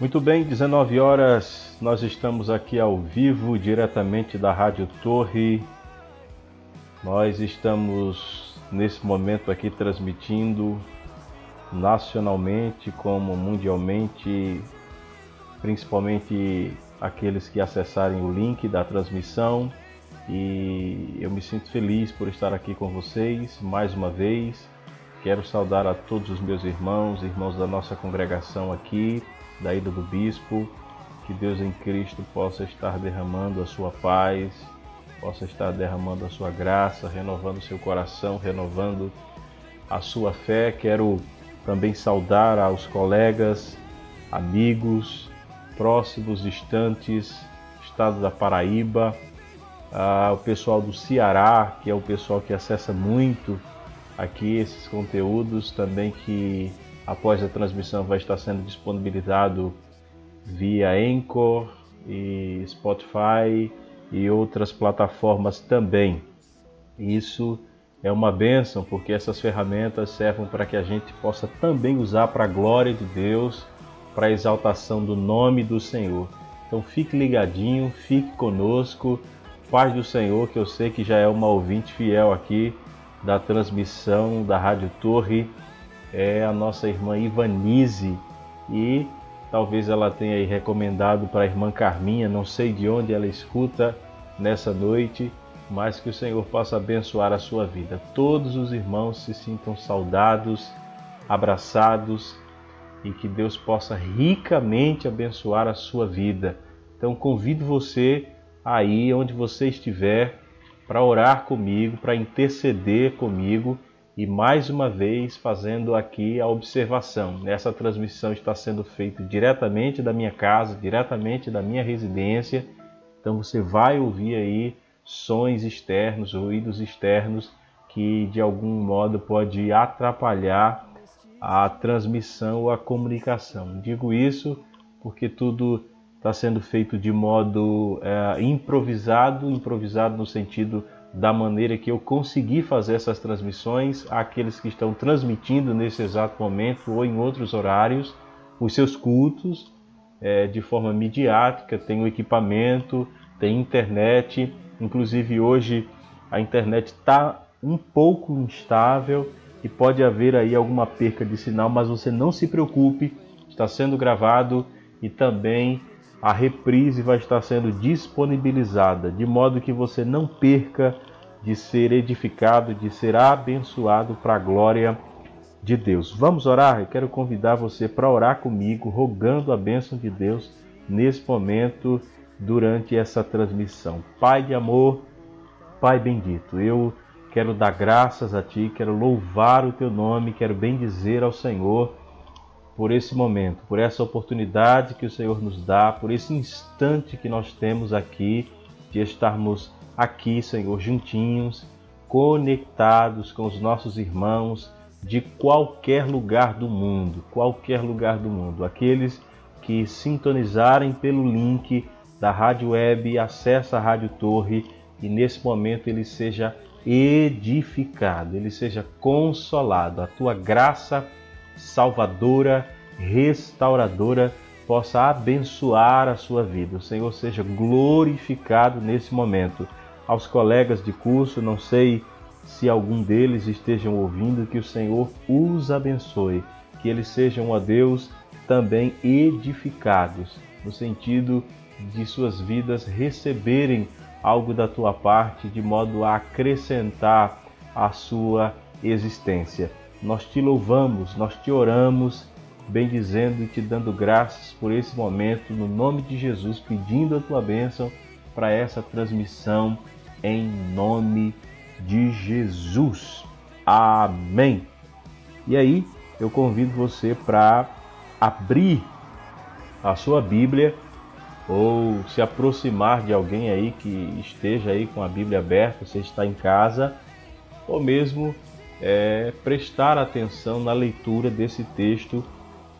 Muito bem, 19 horas, nós estamos aqui ao vivo, diretamente da Rádio Torre. Nós estamos nesse momento aqui transmitindo nacionalmente como mundialmente, principalmente aqueles que acessarem o link da transmissão. E eu me sinto feliz por estar aqui com vocês mais uma vez. Quero saudar a todos os meus irmãos, irmãos da nossa congregação aqui, da ida do bispo, que Deus em Cristo possa estar derramando a sua paz, possa estar derramando a sua graça, renovando o seu coração, renovando a sua fé. Quero também saudar aos colegas, amigos, próximos, distantes, estado da Paraíba, ao pessoal do Ceará, que é o pessoal que acessa muito aqui esses conteúdos, também que após a transmissão vai estar sendo disponibilizado via Anchor e Spotify e outras plataformas também. Isso é uma bênção porque essas ferramentas servem para que a gente possa também usar para a glória de Deus, para a exaltação do nome do Senhor. Então fique ligadinho, fique conosco. Paz do Senhor, que eu sei que já é uma ouvinte fiel aqui da transmissão da Rádio Torre é a nossa irmã Ivanise e talvez ela tenha recomendado para a irmã Carminha, não sei de onde ela escuta nessa noite, mas que o Senhor possa abençoar a sua vida. Todos os irmãos se sintam saudados, abraçados e que Deus possa ricamente abençoar a sua vida. Então convido você aí onde você estiver para orar comigo, para interceder comigo e mais uma vez fazendo aqui a observação. Essa transmissão está sendo feita diretamente da minha casa, diretamente da minha residência. Então você vai ouvir aí sons externos, ruídos externos que de algum modo pode atrapalhar a transmissão ou a comunicação. Digo isso porque tudo está sendo feito de modo é, improvisado, improvisado no sentido da maneira que eu consegui fazer essas transmissões àqueles que estão transmitindo nesse exato momento ou em outros horários os seus cultos é, de forma midiática, tem o equipamento, tem internet, inclusive hoje a internet está um pouco instável e pode haver aí alguma perca de sinal, mas você não se preocupe, está sendo gravado e também a reprise vai estar sendo disponibilizada, de modo que você não perca de ser edificado, de ser abençoado para a glória de Deus. Vamos orar? Eu quero convidar você para orar comigo, rogando a bênção de Deus nesse momento, durante essa transmissão. Pai de amor, Pai bendito, eu quero dar graças a Ti, quero louvar o Teu nome, quero bendizer ao Senhor por esse momento, por essa oportunidade que o Senhor nos dá, por esse instante que nós temos aqui de estarmos aqui, Senhor, juntinhos, conectados com os nossos irmãos de qualquer lugar do mundo, qualquer lugar do mundo, aqueles que sintonizarem pelo link da Rádio Web, acessa a Rádio Torre e nesse momento ele seja edificado, ele seja consolado, a tua graça salvadora, restauradora, possa abençoar a sua vida. O Senhor seja glorificado nesse momento. Aos colegas de curso, não sei se algum deles estejam ouvindo, que o Senhor os abençoe, que eles sejam a Deus também edificados, no sentido de suas vidas receberem algo da tua parte de modo a acrescentar a sua existência. Nós te louvamos, nós te oramos, bendizendo e te dando graças por esse momento, no nome de Jesus, pedindo a tua bênção para essa transmissão, em nome de Jesus. Amém. E aí, eu convido você para abrir a sua Bíblia ou se aproximar de alguém aí que esteja aí com a Bíblia aberta, você está em casa, ou mesmo é, prestar atenção na leitura desse texto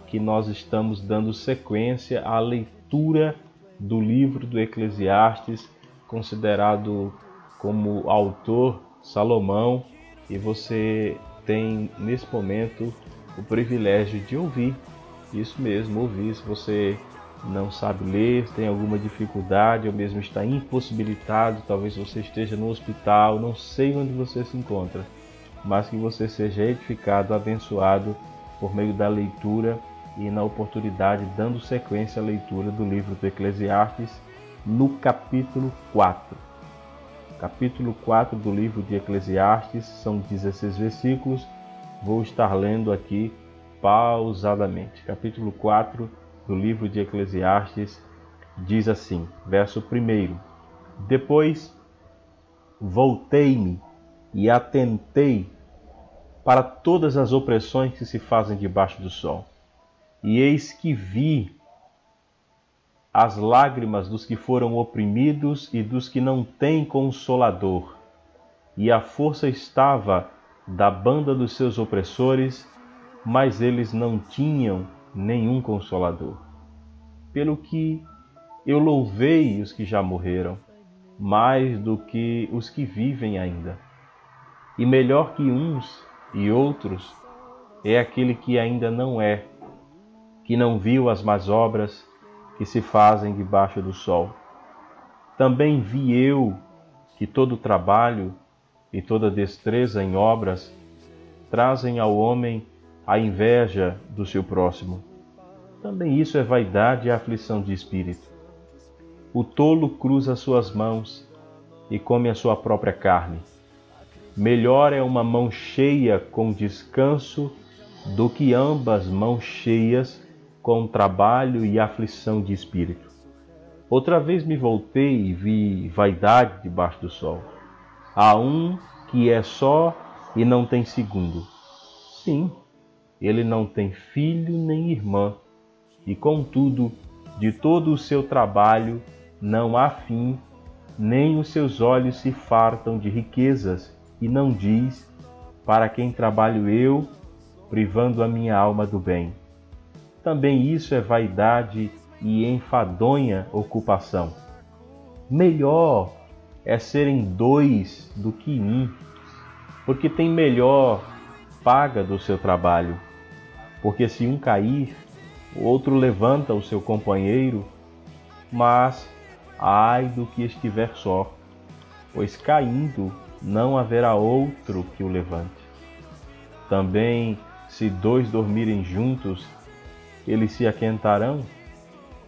que nós estamos dando sequência à leitura do livro do Eclesiastes, considerado como autor Salomão, e você tem nesse momento o privilégio de ouvir, isso mesmo, ouvir. Se você não sabe ler, tem alguma dificuldade ou mesmo está impossibilitado, talvez você esteja no hospital, não sei onde você se encontra, mas que você seja edificado, abençoado por meio da leitura e na oportunidade dando sequência à leitura do livro do Eclesiastes no capítulo 4. Capítulo 4 do livro de Eclesiastes são 16 versículos. Vou estar lendo aqui pausadamente. Capítulo 4 do livro de Eclesiastes diz assim, verso 1: Depois voltei-me e atentei para todas as opressões que se fazem debaixo do sol. E eis que vi as lágrimas dos que foram oprimidos e dos que não têm consolador. E a força estava da banda dos seus opressores, mas eles não tinham nenhum consolador. Pelo que eu louvei os que já morreram, mais do que os que vivem ainda. E melhor que uns e outros é aquele que ainda não é, que não viu as más obras que se fazem debaixo do sol. Também vi eu que todo trabalho e toda destreza em obras trazem ao homem a inveja do seu próximo. Também isso é vaidade e aflição de espírito. O tolo cruza suas mãos e come a sua própria carne. Melhor é uma mão cheia com descanso do que ambas mãos cheias com trabalho e aflição de espírito. Outra vez me voltei e vi vaidade debaixo do sol. Há um que é só e não tem segundo. Sim, ele não tem filho nem irmã, e contudo, de todo o seu trabalho não há fim, nem os seus olhos se fartam de riquezas, e não diz: Para quem trabalho eu, privando a minha alma do bem. Também isso é vaidade e enfadonha ocupação. Melhor é serem dois do que um, porque tem melhor paga do seu trabalho porque se um cair, o outro levanta o seu companheiro, mas ai do que estiver só, pois caindo não haverá outro que o levante. Também, se dois dormirem juntos, eles se aquentarão,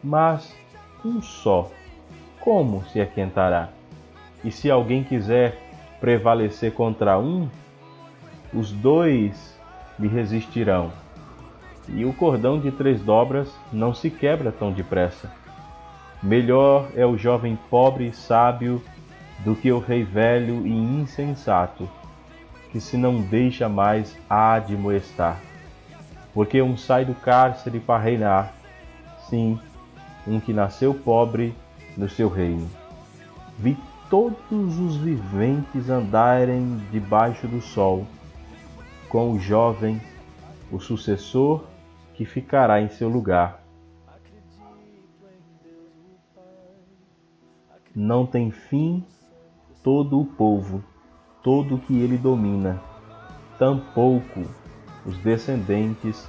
mas um só, como se aquentará? E se alguém quiser prevalecer contra um, os dois lhe resistirão e o cordão de três dobras não se quebra tão depressa. Melhor é o jovem pobre e sábio do que o rei velho e insensato, que se não deixa mais há de moestar. Porque um sai do cárcere para reinar, sim, um que nasceu pobre no seu reino. Vi todos os viventes andarem debaixo do sol, com o jovem, o sucessor que ficará em seu lugar. Não tem fim todo o povo, todo o que ele domina, tampouco os descendentes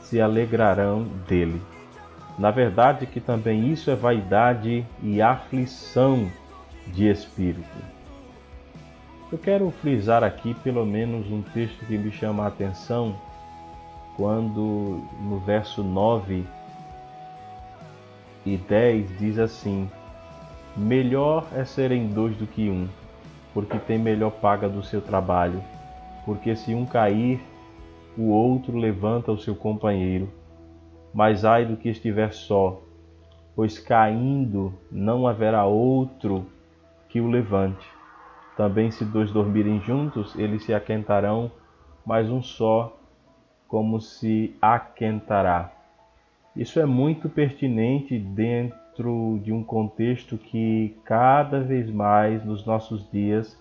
se alegrarão dele. Na verdade, que também isso é vaidade e aflição de espírito. Eu quero frisar aqui pelo menos um texto que me chama a atenção quando no verso 9 e 10 diz assim: Melhor é serem dois do que um, porque tem melhor paga do seu trabalho. Porque se um cair, o outro levanta o seu companheiro. Mas ai do que estiver só, pois caindo não haverá outro que o levante. Também se dois dormirem juntos, eles se aquentarão, mas um só como se aquentará. Isso é muito pertinente dentro de um contexto que cada vez mais nos nossos dias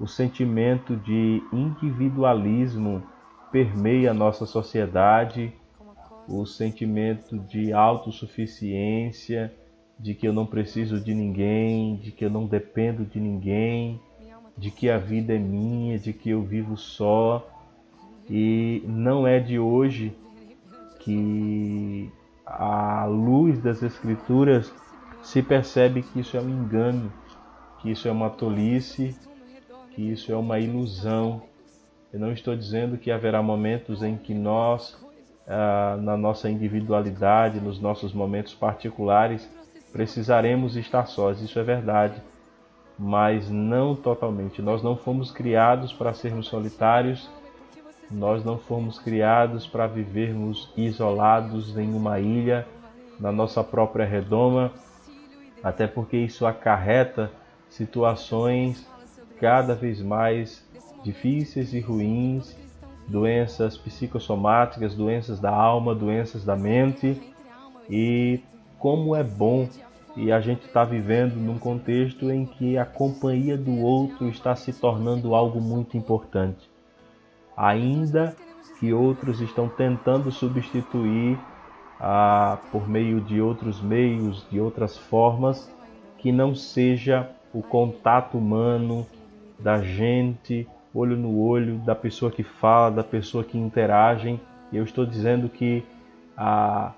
o sentimento de individualismo permeia a nossa sociedade, o sentimento de autossuficiência, de que eu não preciso de ninguém, de que eu não dependo de ninguém, de que a vida é minha, de que eu vivo só. E não é de hoje que à luz das Escrituras, se percebe que isso é um engano, que isso é uma tolice, que isso é uma ilusão. Eu não estou dizendo que haverá momentos em que nós, ah, na nossa individualidade, nos nossos momentos particulares, precisaremos estar sós. Isso é verdade, mas não totalmente. Nós não fomos criados para sermos solitários nós não fomos criados para vivermos isolados em uma ilha, na nossa própria redoma, até porque isso acarreta situações cada vez mais difíceis e ruins, doenças psicossomáticas, doenças da alma, doenças da mente. E como é bom e a gente está vivendo num contexto em que a companhia do outro está se tornando algo muito importante ainda que outros estão tentando substituir ah, por meio de outros meios, de outras formas, que não seja o contato humano da gente, olho no olho, da pessoa que fala, da pessoa que interage. Eu estou dizendo que a,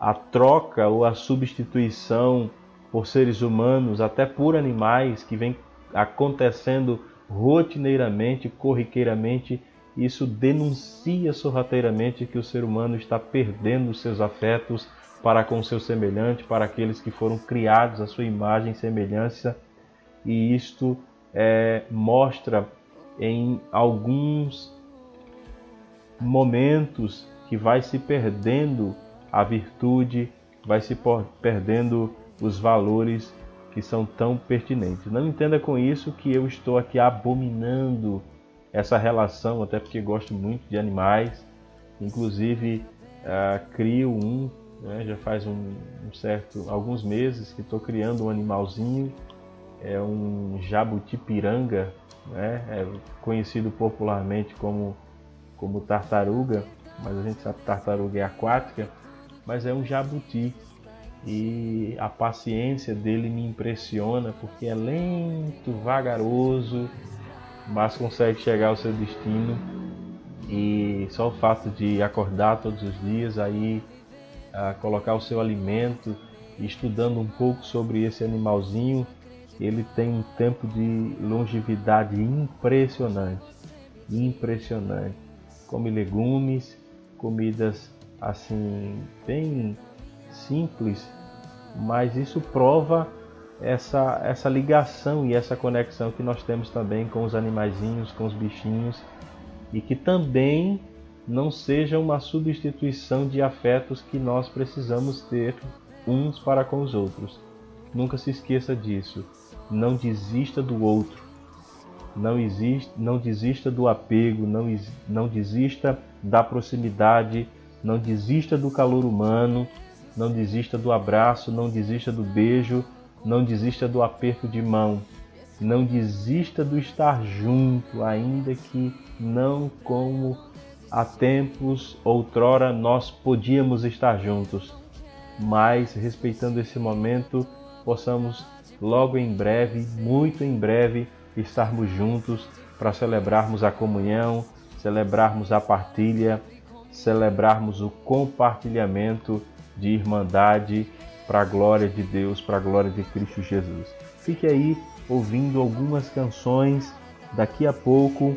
a troca ou a substituição por seres humanos, até por animais, que vem acontecendo rotineiramente, corriqueiramente, isso denuncia sorrateiramente que o ser humano está perdendo seus afetos para com seu semelhante, para aqueles que foram criados à sua imagem e semelhança, e isto é, mostra em alguns momentos que vai se perdendo a virtude, vai se perdendo os valores que são tão pertinentes. Não entenda com isso que eu estou aqui abominando essa relação, até porque gosto muito de animais. Inclusive, uh, crio um, né, já faz um, um, certo, alguns meses que estou criando um animalzinho. É um jabuti-piranga, né, é conhecido popularmente como, como tartaruga, mas a gente sabe que tartaruga é aquática, mas é um jabuti e a paciência dele me impressiona porque é lento, vagaroso, mas consegue chegar ao seu destino. E só o fato de acordar todos os dias aí colocar o seu alimento estudando um pouco sobre esse animalzinho ele tem um tempo de longevidade impressionante impressionante. Come legumes comidas assim bem simples, mas isso prova essa, essa ligação e essa conexão que nós temos também com os animaizinhos, com os bichinhos, e que também não seja uma substituição de afetos que nós precisamos ter uns para com os outros. Nunca se esqueça disso. Não desista do outro. Não, existe, não desista do apego, não, não desista da proximidade, não desista do calor humano, não desista do abraço, não desista do beijo, não desista do aperto de mão, não desista do estar junto, ainda que não como há tempos outrora nós podíamos estar juntos, mas respeitando esse momento, possamos logo em breve, muito em breve, estarmos juntos para celebrarmos a comunhão, celebrarmos a partilha, celebrarmos o compartilhamento de irmandade para a glória de Deus, para a glória de Cristo Jesus. Fique aí ouvindo algumas canções. Daqui a pouco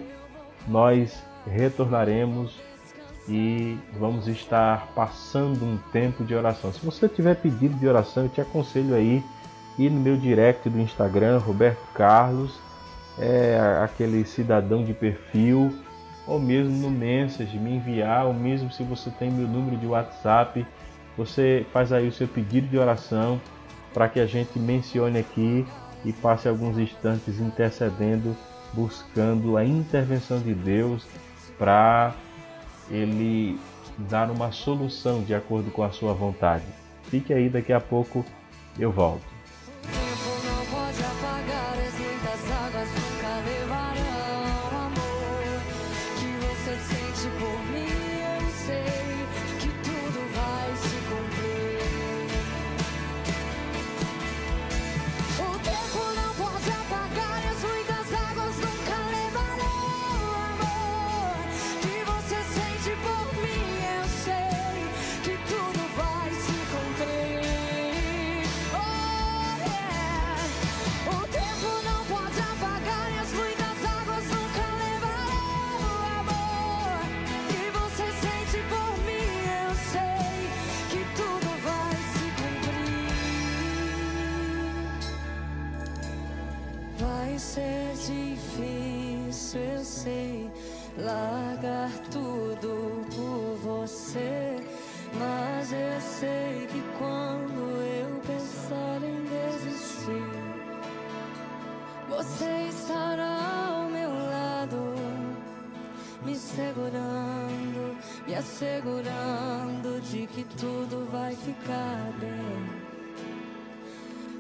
nós retornaremos e vamos estar passando um tempo de oração. Se você tiver pedido de oração, eu te aconselho aí ir no meu direct do Instagram, Roberto Carlos, é aquele cidadão de perfil, ou mesmo no message me enviar, ou mesmo se você tem meu número de WhatsApp, você faz aí o seu pedido de oração para que a gente mencione aqui e passe alguns instantes intercedendo, buscando a intervenção de Deus para ele dar uma solução de acordo com a sua vontade. Fique aí, daqui a pouco eu volto. assegurando de que tudo vai ficar bem.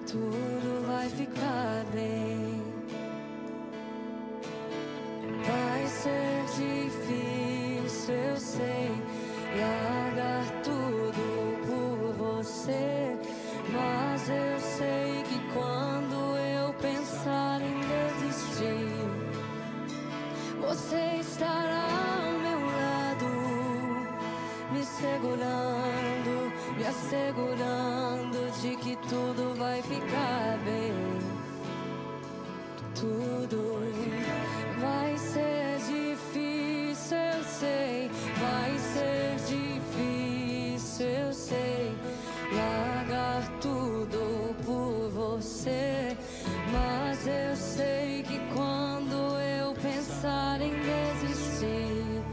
Tudo vai ficar bem. Vai ser difícil, eu sei, largar tudo por você. Mas eu sei que quando eu pensar em desistir, você estará. me assegurando de que tudo vai ficar bem. Tudo vai ser difícil, eu sei. Vai ser difícil, eu sei. Largar tudo por você. Mas eu sei que quando eu pensar em desistir,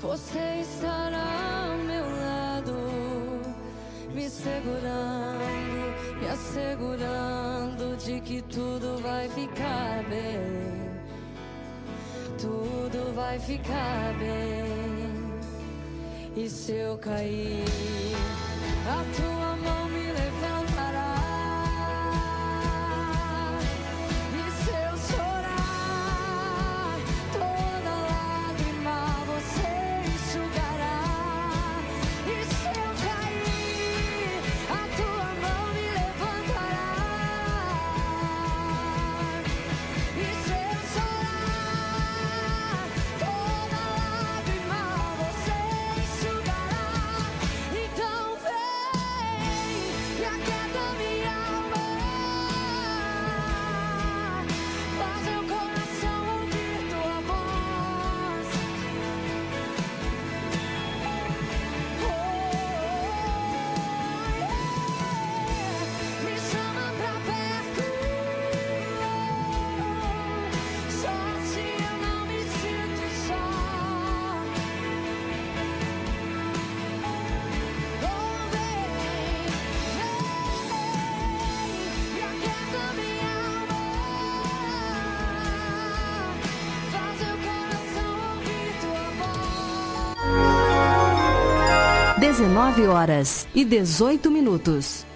você está. segurando, me assegurando de que tudo vai ficar bem. Tudo vai ficar bem. E se eu cair, a tua mão. 19 horas e 18 minutos.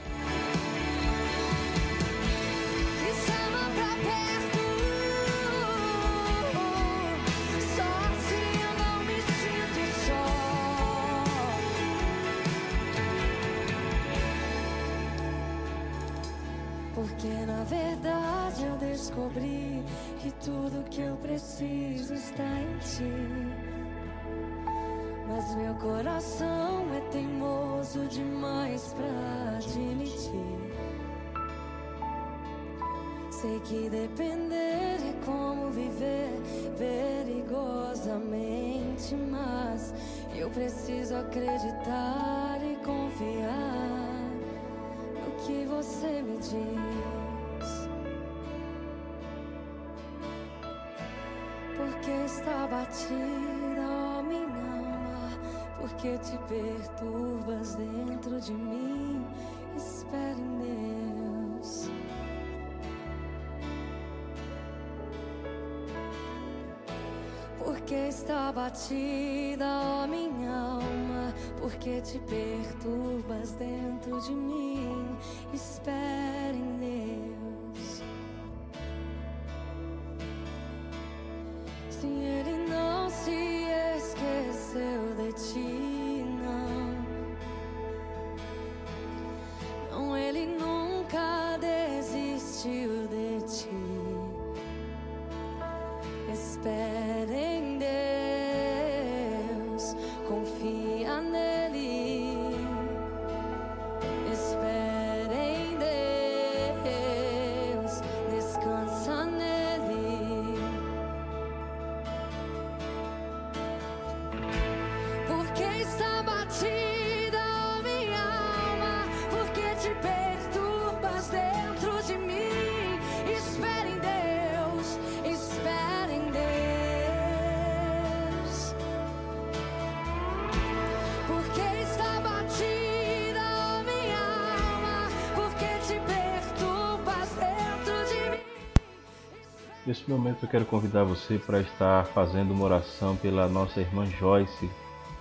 Momento eu quero convidar você para estar fazendo uma oração pela nossa irmã Joyce,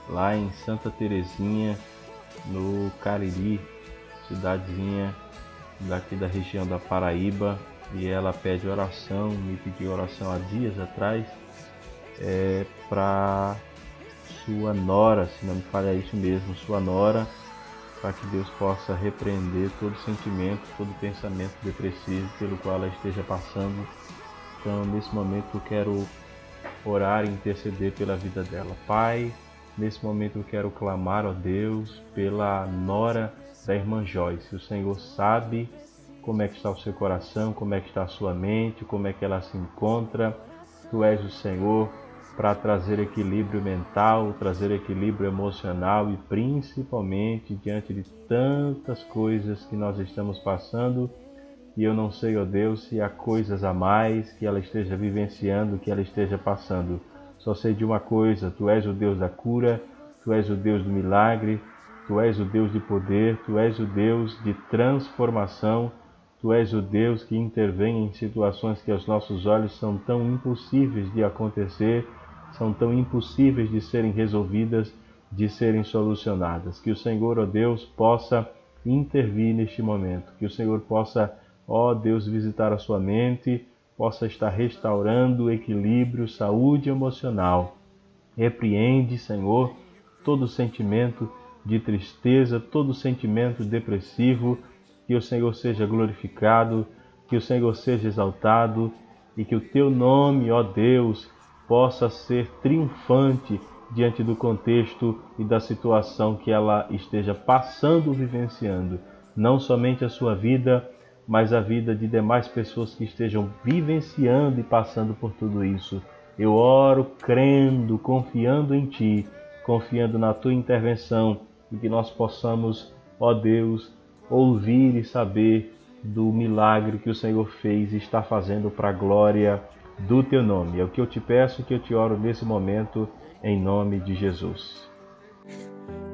lá em Santa Terezinha, no Cariri, cidadezinha daqui da região da Paraíba. E ela pede oração, me pediu oração há dias atrás, é, para sua nora, se não me falha isso mesmo, sua nora, para que Deus possa repreender todo sentimento, todo pensamento depressivo pelo qual ela esteja passando. Então, nesse momento, eu quero orar e interceder pela vida dela. Pai, nesse momento eu quero clamar a Deus pela nora da irmã Joyce. O Senhor sabe como é que está o seu coração, como é que está a sua mente, como é que ela se encontra. Tu és o Senhor para trazer equilíbrio mental, trazer equilíbrio emocional e principalmente diante de tantas coisas que nós estamos passando. E eu não sei, ó Deus, se há coisas a mais que ela esteja vivenciando, que ela esteja passando. Só sei de uma coisa: Tu és o Deus da cura, Tu és o Deus do milagre, Tu és o Deus de poder, Tu és o Deus de transformação, Tu és o Deus que intervém em situações que aos nossos olhos são tão impossíveis de acontecer são tão impossíveis de serem resolvidas, de serem solucionadas. Que o Senhor, ó Deus, possa intervir neste momento, que o Senhor possa, ó Deus, visitar a sua mente, possa estar restaurando equilíbrio, saúde emocional. Repreende, Senhor, todo sentimento de tristeza, todo sentimento depressivo, que o Senhor seja glorificado, que o Senhor seja exaltado e que o teu nome, ó Deus, possa ser triunfante diante do contexto e da situação que ela esteja passando, vivenciando, não somente a sua vida, mas a vida de demais pessoas que estejam vivenciando e passando por tudo isso. Eu oro crendo, confiando em Ti, confiando na Tua intervenção e que nós possamos, ó Deus, ouvir e saber do milagre que o Senhor fez e está fazendo para a glória do teu nome. É o que eu te peço e que eu te oro nesse momento, em nome de Jesus.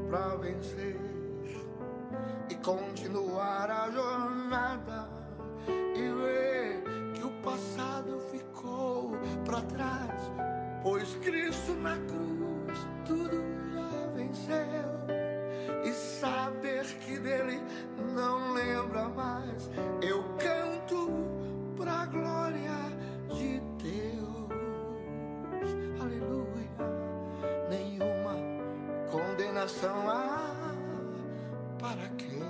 Para vencer e continuar a jornada passado ficou para trás, pois Cristo na cruz tudo já venceu. E saber que dele não lembra mais. Eu canto pra glória condenação há para quem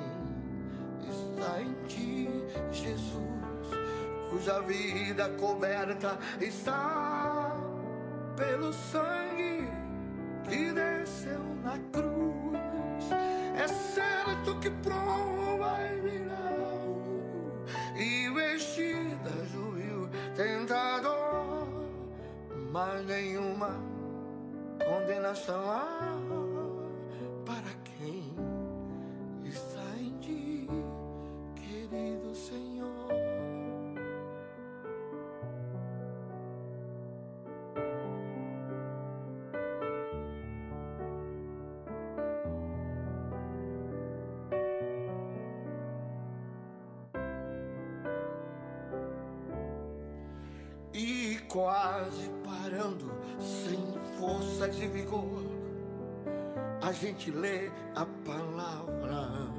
está em ti, Jesus, cuja vida coberta está pelo sangue que desceu na cruz. É certo que prova e virão e vestida juiu tentador, mas nenhuma condenação há quase parando, sem forças e vigor. A gente lê a palavra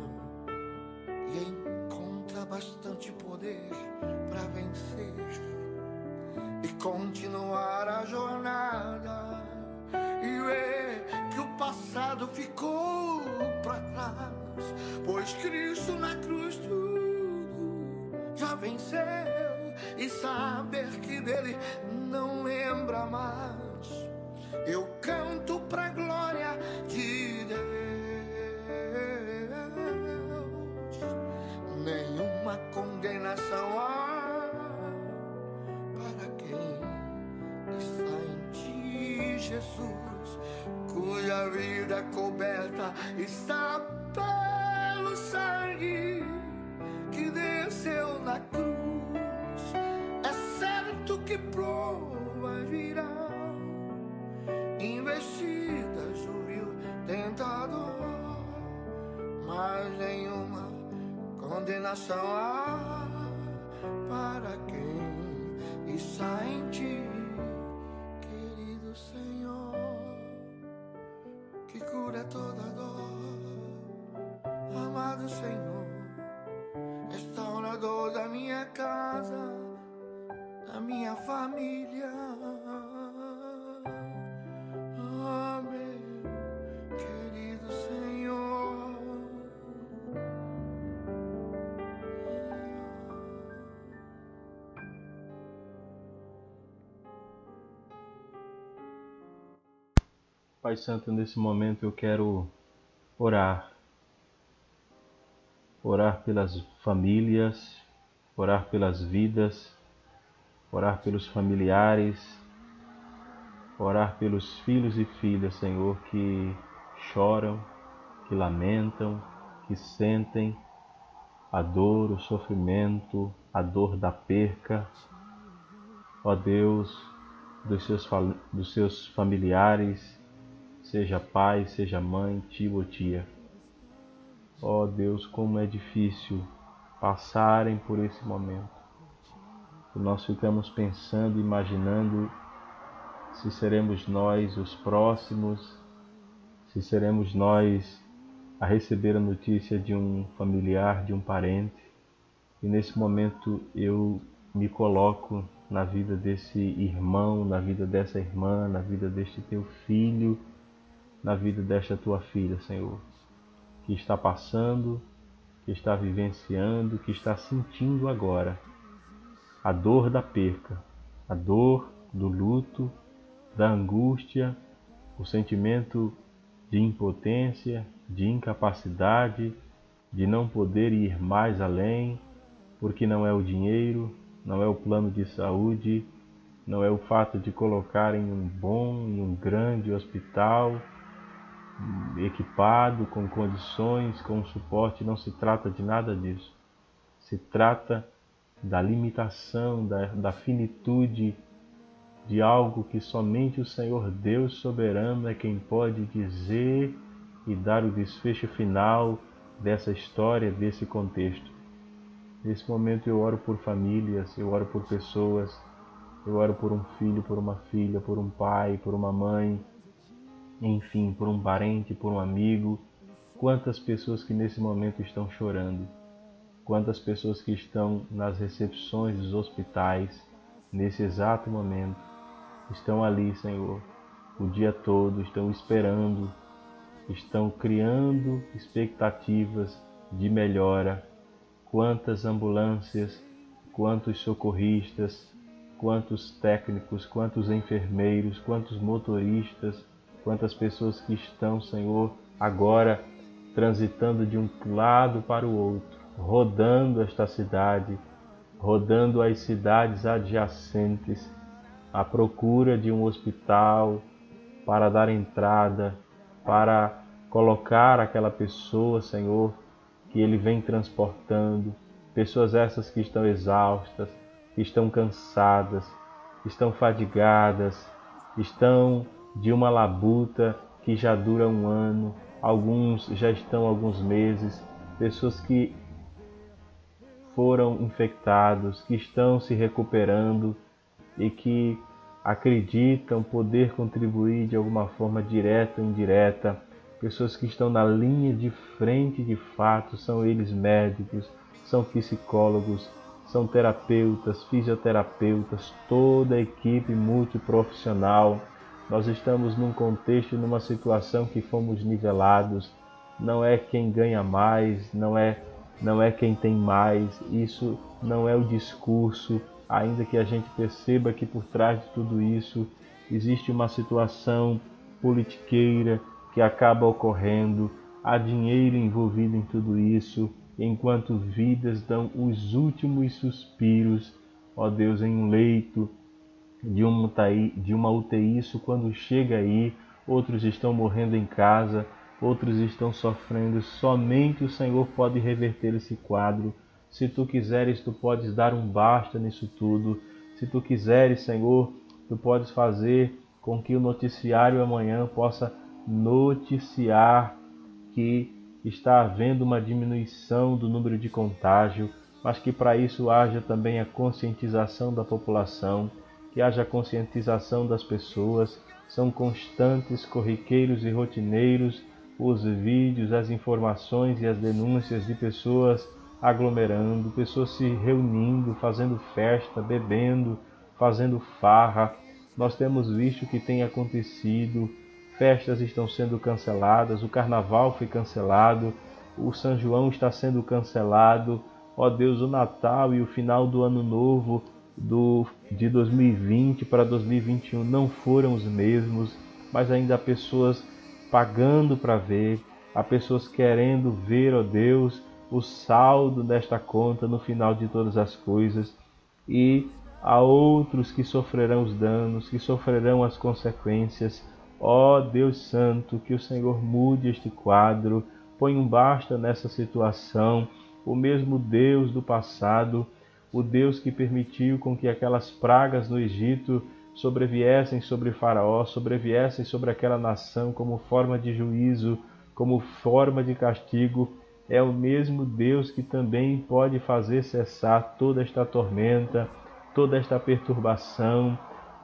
e encontra bastante poder para vencer e continuar a jornada e ver que o passado ficou para trás, pois Cristo na cruz tudo já venceu e saber que dele mais. Eu canto pra glória de Deus. Nenhuma condenação há para quem está em ti, Jesus, cuja vida coberta está condenação Pai Santo, nesse momento eu quero orar. Orar pelas famílias, orar pelas vidas, orar pelos familiares, orar pelos filhos e filhas, Senhor, que choram, que lamentam, que sentem a dor, o sofrimento, a dor da perca. Ó Deus, dos seus, dos seus familiares, seja pai, seja mãe, tio ou tia. Ó Deus, como é difícil passarem por esse momento. Nós ficamos pensando, imaginando se seremos nós os próximos, se seremos nós a receber a notícia de um familiar, de um parente. E nesse momento eu me coloco na vida desse irmão, na vida dessa irmã, na vida deste teu filho, na vida desta tua filha, Senhor, que está passando, que está vivenciando, que está sentindo agora a dor da perca, a dor do luto, da angústia, o sentimento de impotência, de incapacidade, de não poder ir mais além, porque não é o dinheiro, não é o plano de saúde, não é o fato de colocar em um bom, em um grande hospital, equipado, com condições, com suporte, não se trata de nada disso. Se trata da limitação, da, da finitude de algo que somente o Senhor Deus soberano é quem pode dizer e dar o desfecho final dessa história, desse contexto. Nesse momento eu oro por famílias, eu oro por pessoas, eu oro por um filho, por uma filha, por um pai, por uma mãe, enfim, por um parente, por um amigo. Quantas pessoas que nesse momento estão chorando, quantas pessoas que estão nas recepções dos hospitais nesse exato momento, estão ali, Senhor, o dia todo, estão esperando, estão criando expectativas de melhora. Quantas ambulâncias, quantos socorristas, quantos técnicos, quantos enfermeiros, quantos motoristas, quantas pessoas que estão, Senhor, agora transitando de um lado para o outro, rodando esta cidade, rodando as cidades adjacentes, à procura de um hospital para dar entrada, para colocar aquela pessoa, Senhor, que Ele vem transportando. Pessoas essas que estão exaustas, que estão cansadas, estão fadigadas, estão de uma labuta que já dura um ano, alguns já estão alguns meses, pessoas que foram infectados, que estão se recuperando e que acreditam poder contribuir de alguma forma direta ou indireta, pessoas que estão na linha de frente de fato, são eles médicos, são psicólogos, são terapeutas, fisioterapeutas, toda a equipe multiprofissional nós estamos num contexto, numa situação que fomos nivelados. Não é quem ganha mais, não é não é quem tem mais. Isso não é o discurso, ainda que a gente perceba que por trás de tudo isso existe uma situação politiqueira que acaba ocorrendo, há dinheiro envolvido em tudo isso, enquanto vidas dão os últimos suspiros, ó Deus, em um leito, de uma UTI, de uma UTI, isso quando chega aí, outros estão morrendo em casa, outros estão sofrendo. Somente o Senhor pode reverter esse quadro. Se tu quiseres, tu podes dar um basta nisso tudo. Se tu quiseres, Senhor, tu podes fazer com que o noticiário amanhã possa noticiar que está havendo uma diminuição do número de contágio, mas que para isso haja também a conscientização da população que haja conscientização das pessoas, são constantes, corriqueiros e rotineiros os vídeos, as informações e as denúncias de pessoas aglomerando, pessoas se reunindo, fazendo festa, bebendo, fazendo farra. Nós temos visto o que tem acontecido, festas estão sendo canceladas, o carnaval foi cancelado, o São João está sendo cancelado. Ó Deus, o Natal e o final do ano novo do, de 2020 para 2021 não foram os mesmos, mas ainda há pessoas pagando para ver, há pessoas querendo ver, ó Deus, o saldo desta conta no final de todas as coisas e há outros que sofrerão os danos, que sofrerão as consequências. Ó Deus Santo, que o Senhor mude este quadro, põe um basta nessa situação. O mesmo Deus do passado, o Deus que permitiu com que aquelas pragas no Egito sobreviessem sobre Faraó, sobreviessem sobre aquela nação como forma de juízo, como forma de castigo, é o mesmo Deus que também pode fazer cessar toda esta tormenta, toda esta perturbação,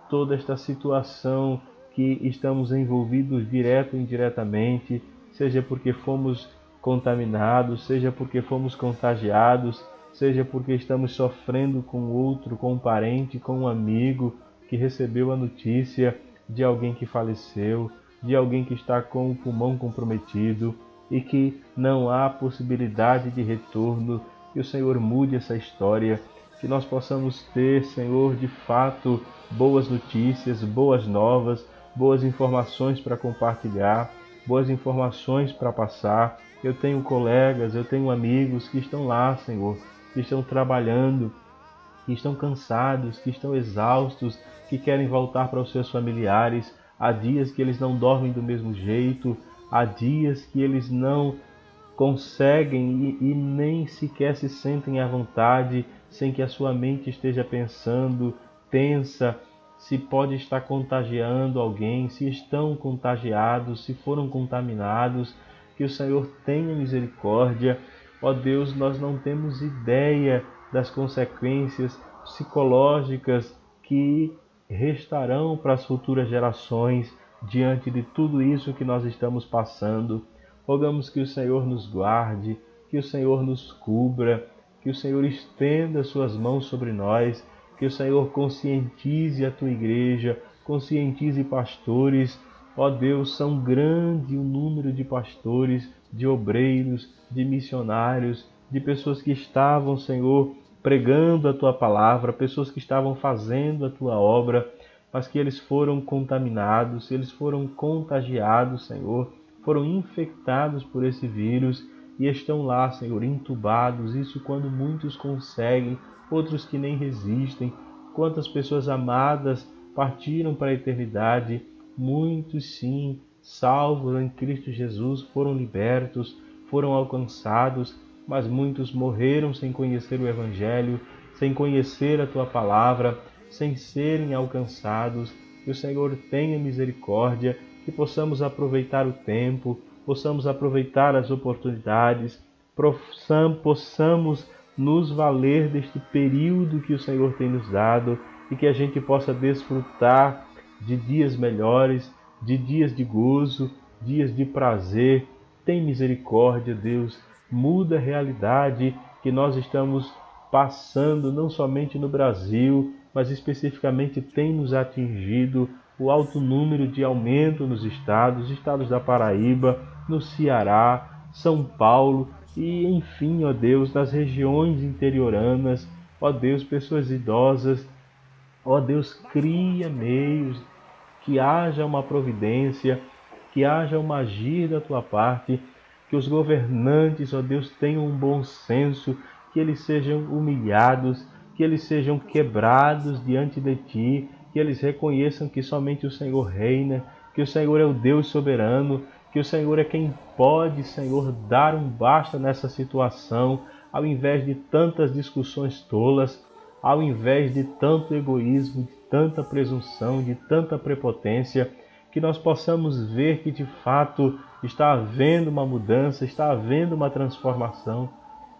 toda esta situação que estamos envolvidos direto ou indiretamente, seja porque fomos contaminados, seja porque fomos contagiados, seja porque estamos sofrendo com outro, com um parente, com um amigo que recebeu a notícia de alguém que faleceu, de alguém que está com o pulmão comprometido e que não há possibilidade de retorno. Que o Senhor mude essa história, que nós possamos ter, Senhor, de fato, boas notícias, boas novas, boas informações para compartilhar, boas informações para passar. Eu tenho colegas, eu tenho amigos que estão lá, Senhor, que estão trabalhando, que estão cansados, que estão exaustos, que querem voltar para os seus familiares. Há dias que eles não dormem do mesmo jeito, há dias que eles não conseguem e, e nem sequer se sentem à vontade sem que a sua mente esteja pensando, pensa se pode estar contagiando alguém, se estão contagiados, se foram contaminados, que o Senhor tenha misericórdia. Ó Deus, nós não temos ideia das consequências psicológicas que restarão para as futuras gerações diante de tudo isso que nós estamos passando. Rogamos que o Senhor nos guarde, que o Senhor nos cubra, que o Senhor estenda suas mãos sobre nós, que o Senhor conscientize a tua igreja, conscientize pastores. Ó Deus, são grande o número de pastores, de obreiros, de missionários, de pessoas que estavam, Senhor, pregando a tua palavra, pessoas que estavam fazendo a tua obra, mas que eles foram contaminados, eles foram contagiados, Senhor, foram infectados por esse vírus e estão lá, Senhor, entubados. Isso quando muitos conseguem, outros que nem resistem. Quantas pessoas amadas partiram para a eternidade, muitos sim, salvos em Cristo Jesus, foram libertos, foram alcançados mas muitos morreram sem conhecer o Evangelho, sem conhecer a tua palavra, sem serem alcançados. Que o Senhor tenha misericórdia, que possamos aproveitar o tempo, possamos aproveitar as oportunidades, possamos nos valer deste período que o Senhor tem nos dado e que a gente possa desfrutar de dias melhores, de dias de gozo, dias de prazer. Tem misericórdia, Deus. Muda a realidade que nós estamos passando, não somente no Brasil, mas especificamente tem nos atingido o alto número de aumento nos estados, estados da Paraíba, no Ceará, São Paulo e, enfim, ó Deus, nas regiões interioranas, ó Deus, pessoas idosas, ó Deus, cria meios, que haja uma providência, que haja uma agir da tua parte que os governantes, ó Deus, tenham um bom senso, que eles sejam humilhados, que eles sejam quebrados diante de ti, que eles reconheçam que somente o Senhor reina, que o Senhor é o Deus soberano, que o Senhor é quem pode, Senhor, dar um basta nessa situação, ao invés de tantas discussões tolas, ao invés de tanto egoísmo, de tanta presunção, de tanta prepotência, que nós possamos ver que de fato está havendo uma mudança, está havendo uma transformação,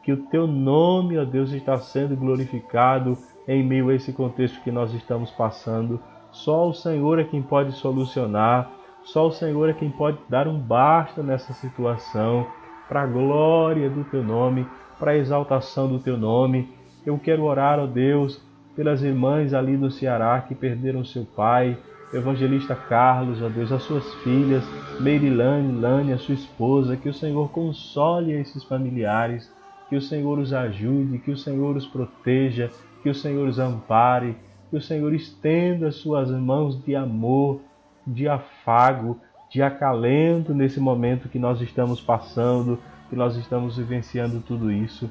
que o teu nome, ó Deus, está sendo glorificado em meio a esse contexto que nós estamos passando. Só o Senhor é quem pode solucionar, só o Senhor é quem pode dar um basta nessa situação, para a glória do teu nome, para a exaltação do teu nome. Eu quero orar, ó Deus, pelas irmãs ali do Ceará que perderam seu pai, evangelista Carlos, ó Deus, as suas filhas, Meirilane, Lane, a sua esposa, que o Senhor console esses familiares, que o Senhor os ajude, que o Senhor os proteja, que o Senhor os ampare, que o Senhor estenda as suas mãos de amor, de afago, de acalento nesse momento que nós estamos passando, que nós estamos vivenciando tudo isso.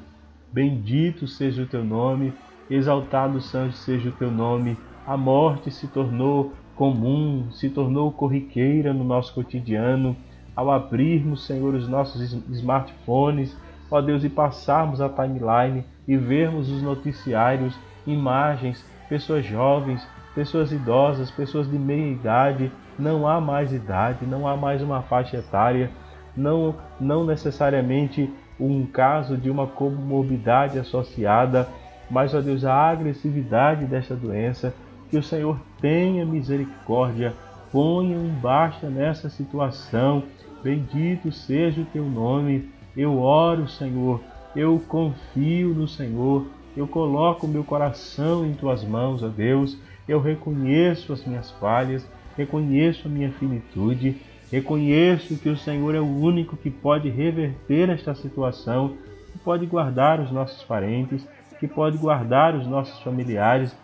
Bendito seja o teu nome, exaltado seja o teu nome. A morte se tornou comum, se tornou corriqueira no nosso cotidiano. Ao abrirmos, Senhor, os nossos smartphones, ó Deus, e passarmos a timeline e vermos os noticiários, imagens, pessoas jovens, pessoas idosas, pessoas de meia idade, não há mais idade, não há mais uma faixa etária, não, não necessariamente um caso de uma comorbidade associada, mas, ó Deus, a agressividade desta doença, que o Senhor tenha misericórdia, ponha um basta nessa situação, bendito seja o teu nome, eu oro, Senhor, eu confio no Senhor, eu coloco meu coração em tuas mãos, ó Deus, eu reconheço as minhas falhas, reconheço a minha finitude, reconheço que o Senhor é o único que pode reverter esta situação, que pode guardar os nossos parentes, que pode guardar os nossos familiares,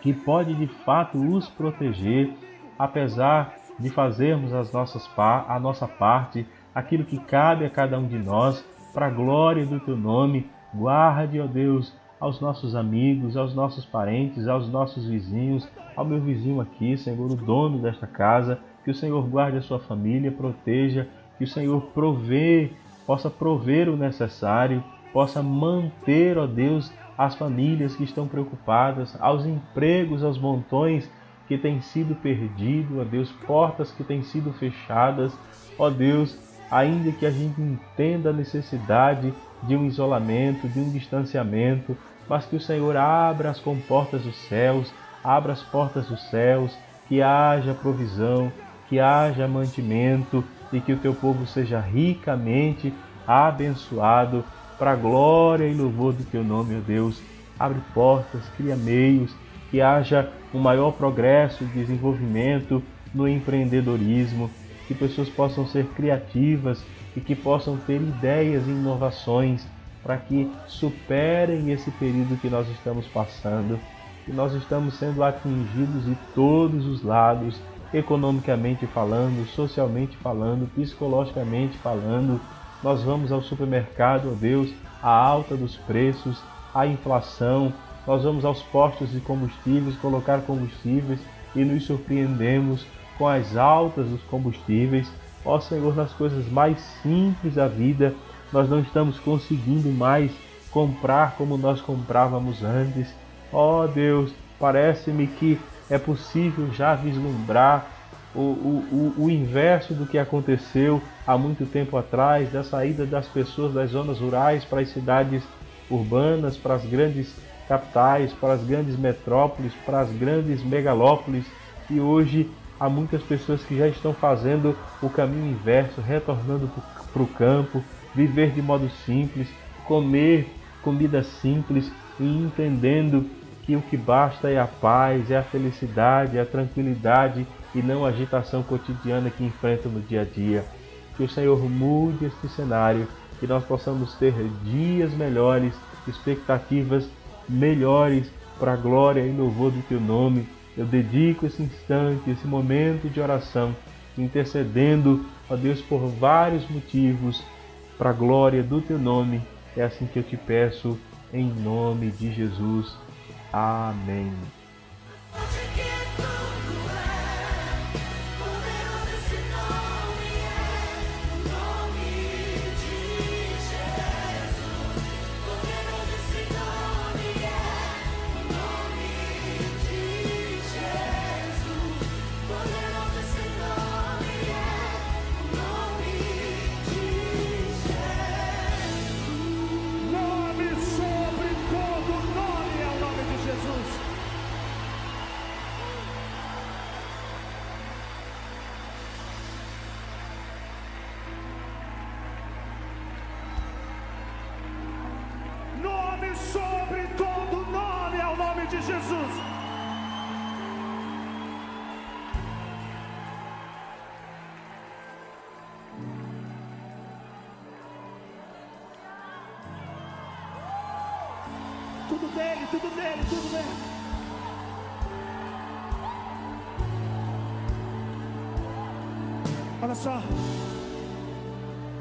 que pode de fato os proteger, apesar de fazermos as nossas, a nossa parte, aquilo que cabe a cada um de nós, para a glória do teu nome. Guarde, ó Deus, aos nossos amigos, aos nossos parentes, aos nossos vizinhos, ao meu vizinho aqui, Senhor, o dono desta casa, que o Senhor guarde a sua família, proteja, que o Senhor provê, possa prover o necessário, possa manter, ó Deus, as famílias que estão preocupadas, aos empregos, aos montões que têm sido perdidos, ó Deus, portas que têm sido fechadas, ó Deus, ainda que a gente entenda a necessidade de um isolamento, de um distanciamento, mas que o Senhor abra as comportas dos céus, abra as portas dos céus, que haja provisão, que haja mantimento e que o teu povo seja ricamente abençoado para a glória e louvor do teu nome, ó Deus. Abre portas, cria meios, que haja um maior progresso e desenvolvimento no empreendedorismo, que pessoas possam ser criativas e que possam ter ideias e inovações para que superem esse período que nós estamos passando. Que nós estamos sendo atingidos de todos os lados, economicamente falando, socialmente falando, psicologicamente falando. Nós vamos ao supermercado, ó Deus, a alta dos preços, a inflação. Nós vamos aos postos de combustíveis colocar combustíveis e nos surpreendemos com as altas dos combustíveis. Ó Senhor, nas coisas mais simples da vida, nós não estamos conseguindo mais comprar como nós comprávamos antes. Ó Deus, parece-me que é possível já vislumbrar o, o, o, o inverso do que aconteceu há muito tempo atrás, da saída das pessoas das zonas rurais para as cidades urbanas, para as grandes capitais, para as grandes metrópoles, para as grandes megalópolis. E hoje há muitas pessoas que já estão fazendo o caminho inverso, retornando para o campo, viver de modo simples, comer comida simples e entendendo que o que basta é a paz, é a felicidade, é a tranquilidade e não a agitação cotidiana que enfrentam no dia a dia. Que o Senhor mude este cenário, que nós possamos ter dias melhores, expectativas melhores para a glória e louvor do teu nome eu dedico esse instante, esse momento de oração, intercedendo, ó Deus, por vários motivos, para a glória do teu nome. É assim que eu te peço, em nome de Jesus. Amém.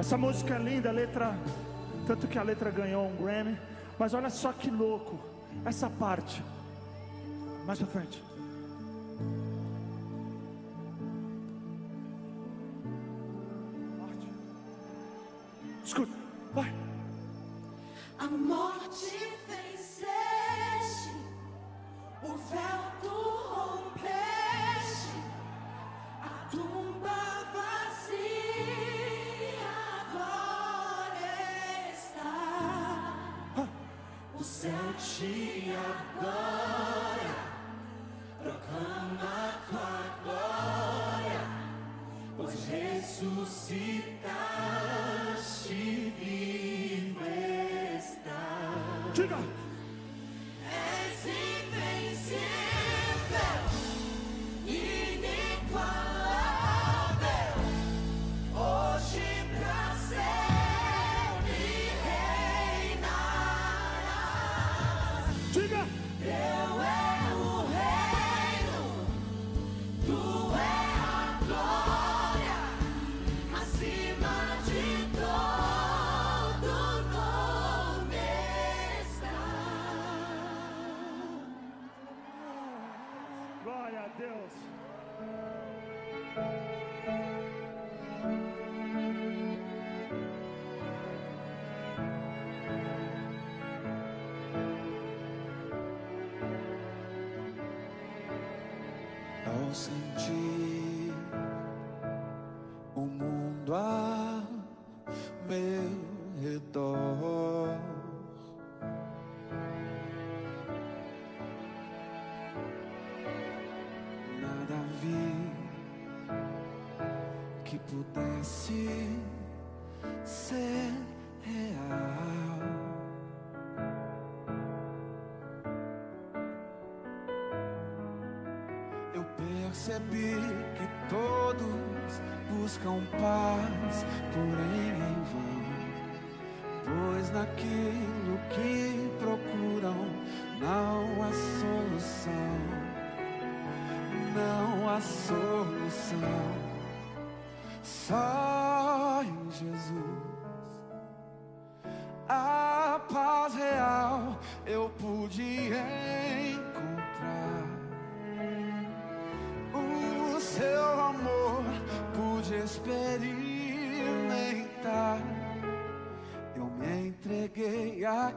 Essa música é linda, letra. Tanto que a letra ganhou um Grammy. Mas olha só que louco. Essa parte. Mais pra frente. Escuta, vai. A morte venceste, o véu tu te adora, proclama a tua glória, pois ressuscitaste percebi que todos buscam paz, porém em vão. Pois naquilo que procuram não há solução. Não há solução.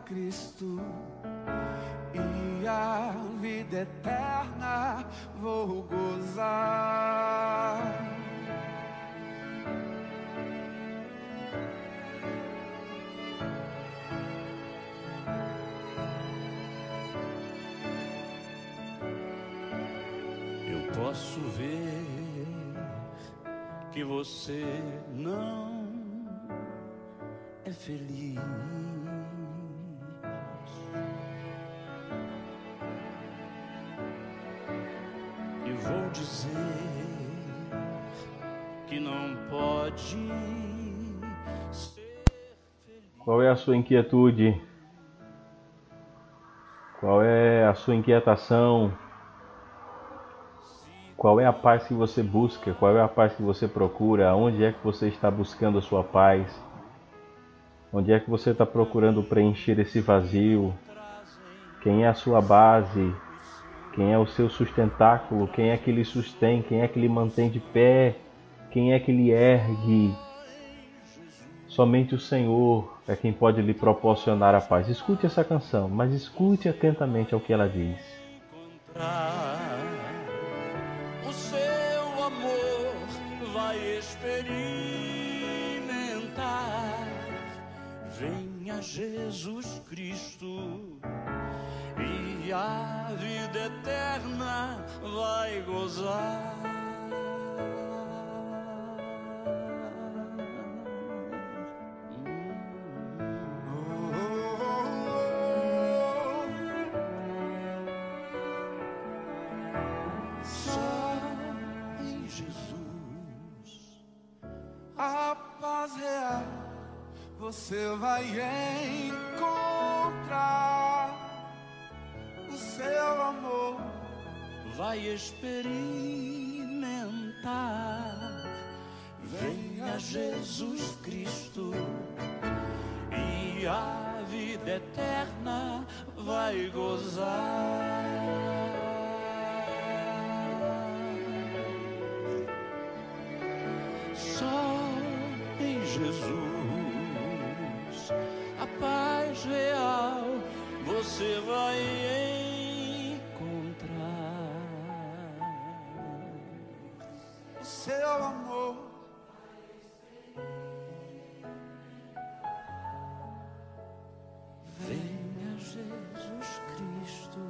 Cristo e a vida eterna vou gozar. Eu posso ver que você não é feliz. Qual é a sua inquietude? Qual é a sua inquietação? Qual é a paz que você busca? Qual é a paz que você procura? Onde é que você está buscando a sua paz? Onde é que você está procurando preencher esse vazio? Quem é a sua base? Quem é o seu sustentáculo? Quem é que lhe sustém? Quem é que lhe mantém de pé? Quem é que lhe ergue? Somente o Senhor é quem pode lhe proporcionar a paz. Escute essa canção, mas escute atentamente ao que ela diz. O seu amor vai experimentar. Venha Jesus Cristo e a vida eterna vai gozar. você vai encontrar o seu amor, vai experimentar. Venha Jesus Cristo e a vida eterna vai gozar. só em Jesus a paz real você vai encontrar. O seu amor. Venha Jesus Cristo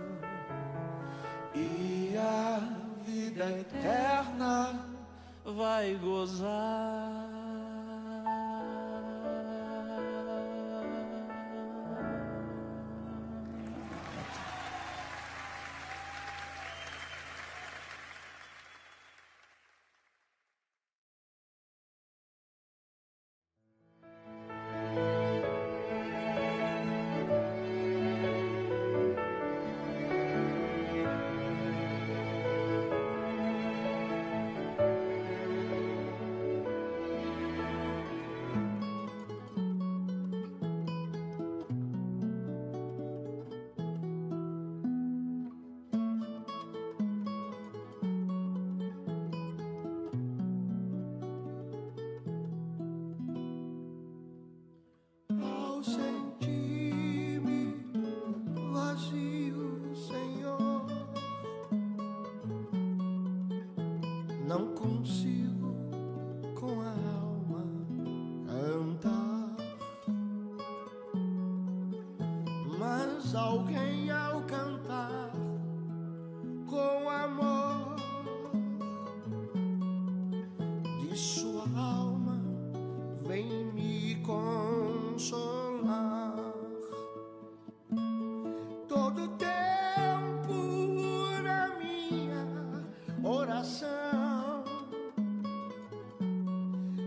e a vida eterna vai gozar.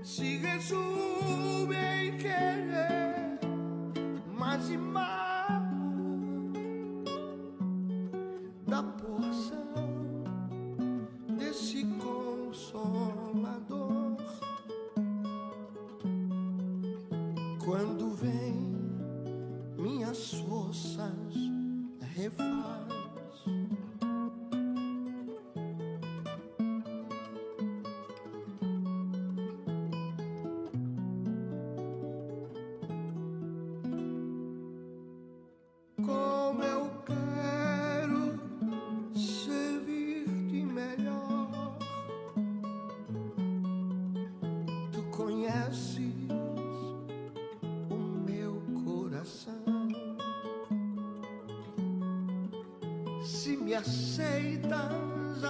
sigue sube y quiere más y más.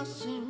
nothing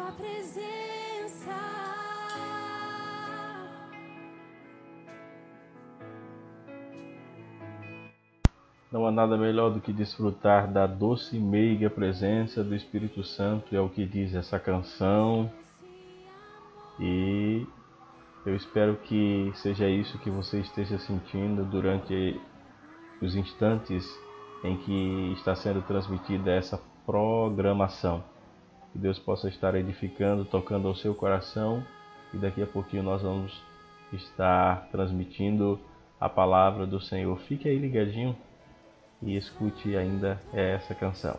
tua presença. Não há nada melhor do que desfrutar da doce e meiga presença do Espírito Santo, é o que diz essa canção. E eu espero que seja isso que você esteja sentindo durante os instantes em que está sendo transmitida essa programação. Que Deus possa estar edificando, tocando ao seu coração e daqui a pouquinho nós vamos estar transmitindo a palavra do Senhor. Fique aí ligadinho e escute ainda essa canção.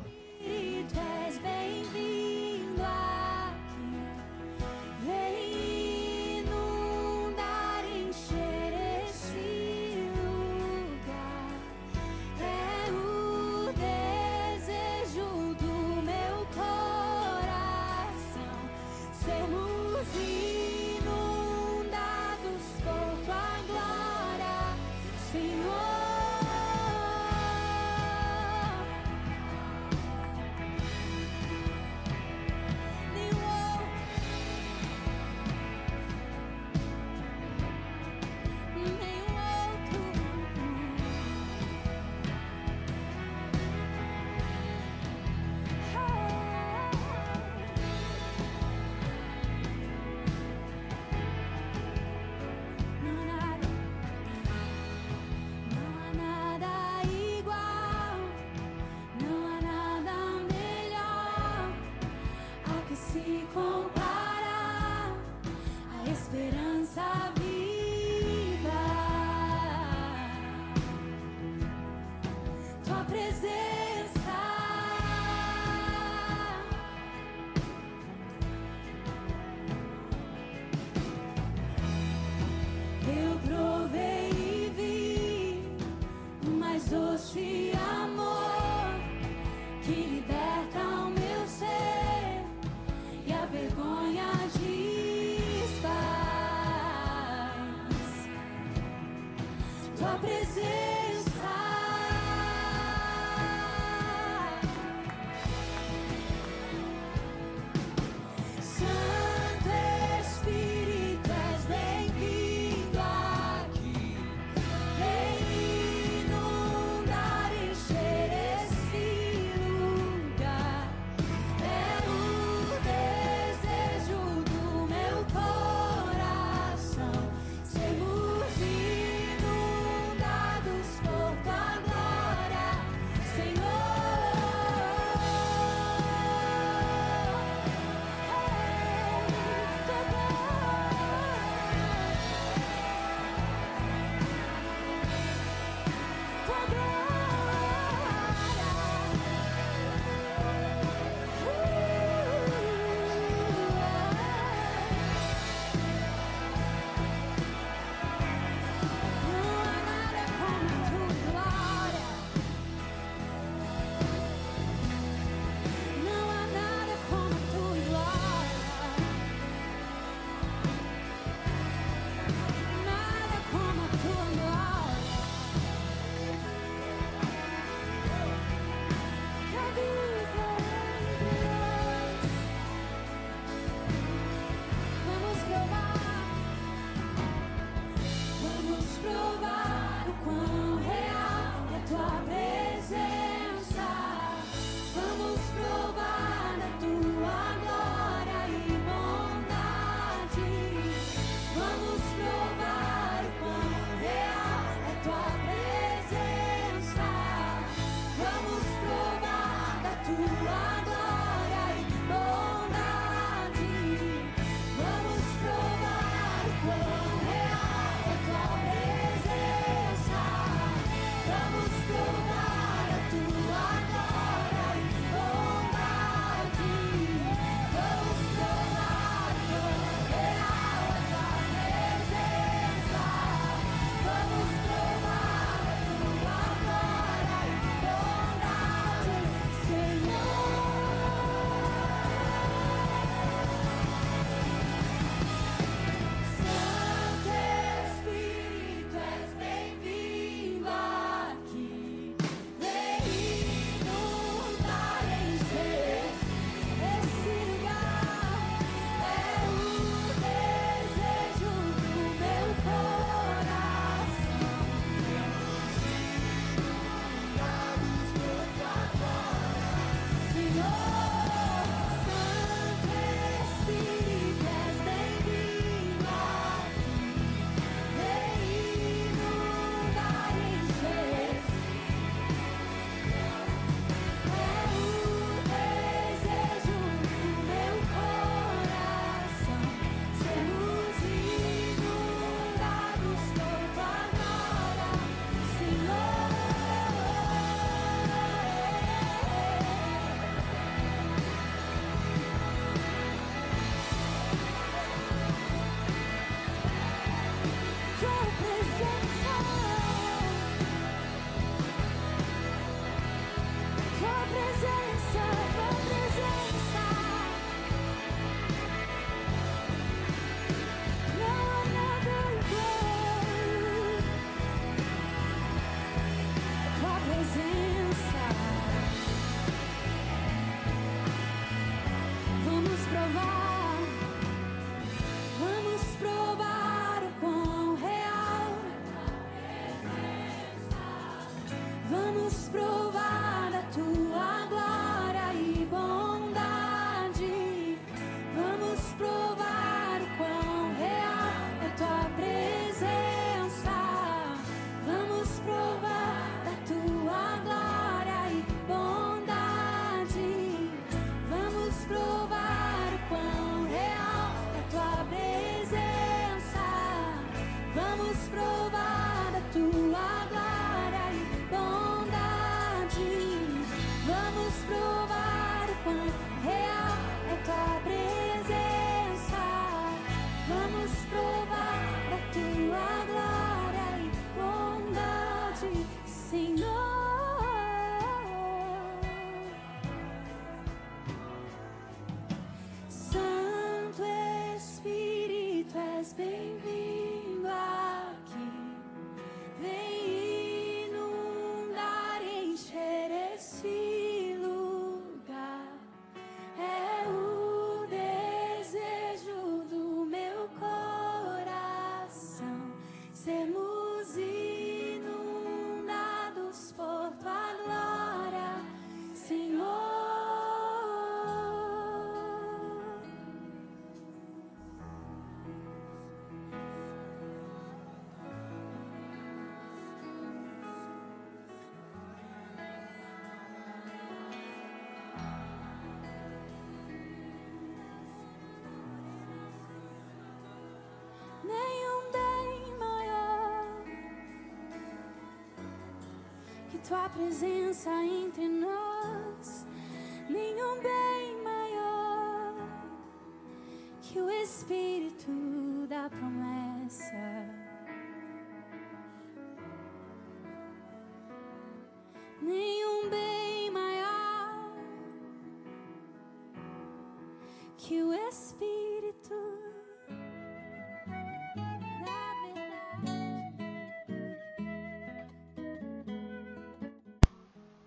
Tua presença entre nós,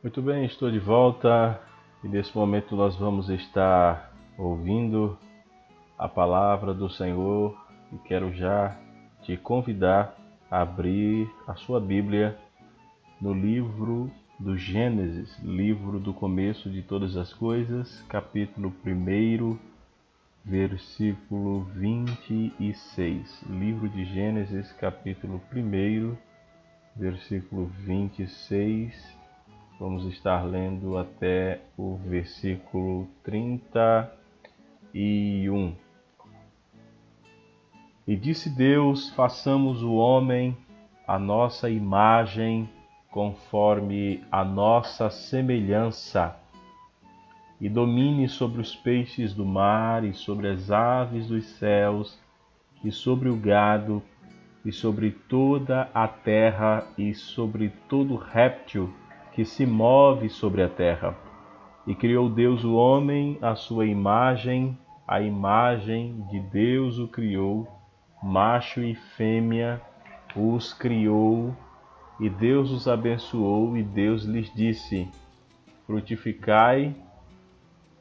Muito bem, estou de volta e nesse momento nós vamos estar ouvindo a palavra do Senhor e quero já te convidar a abrir a sua Bíblia no livro do Gênesis, livro do começo de todas as coisas, capítulo 1, versículo 26. Livro de Gênesis, capítulo 1, versículo 26. Vamos estar lendo até o versículo 31. E disse Deus: façamos o homem a nossa imagem, conforme a nossa semelhança, e domine sobre os peixes do mar, e sobre as aves dos céus, e sobre o gado, e sobre toda a terra, e sobre todo réptil que se move sobre a terra. E criou Deus o homem à sua imagem, a imagem de Deus o criou, macho e fêmea os criou, e Deus os abençoou, e Deus lhes disse: Frutificai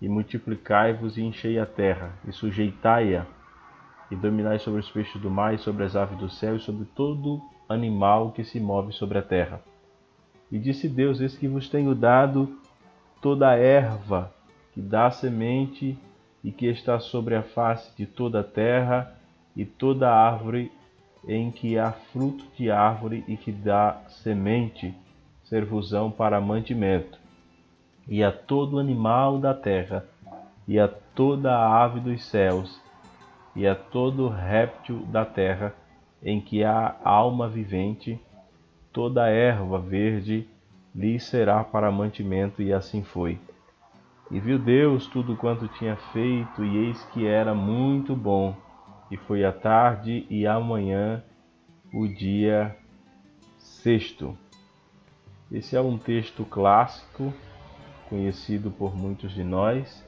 e multiplicai-vos e enchei a terra, e sujeitai-a, e dominai sobre os peixes do mar, e sobre as aves do céu, e sobre todo animal que se move sobre a terra. E disse Deus: Eis que vos tenho dado toda a erva que dá semente e que está sobre a face de toda a terra, e toda árvore em que há fruto de árvore e que dá semente, servosão para mantimento, e a todo animal da terra, e a toda ave dos céus, e a todo réptil da terra, em que há alma vivente, toda erva verde lhe será para mantimento, e assim foi. E viu Deus tudo quanto tinha feito, e eis que era muito bom. E foi a tarde e amanhã o dia sexto. Esse é um texto clássico, conhecido por muitos de nós,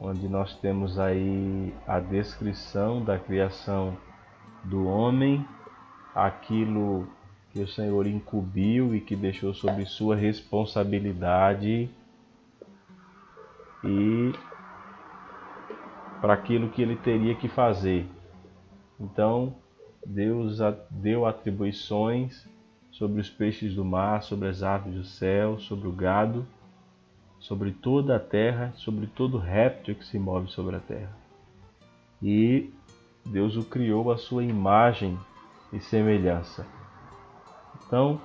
onde nós temos aí a descrição da criação do homem, aquilo que o Senhor incumbiu e que deixou sob sua responsabilidade e para aquilo que ele teria que fazer. Então, Deus deu atribuições sobre os peixes do mar, sobre as aves do céu, sobre o gado, sobre toda a terra, sobre todo réptil que se move sobre a terra. E Deus o criou à sua imagem e semelhança. Então,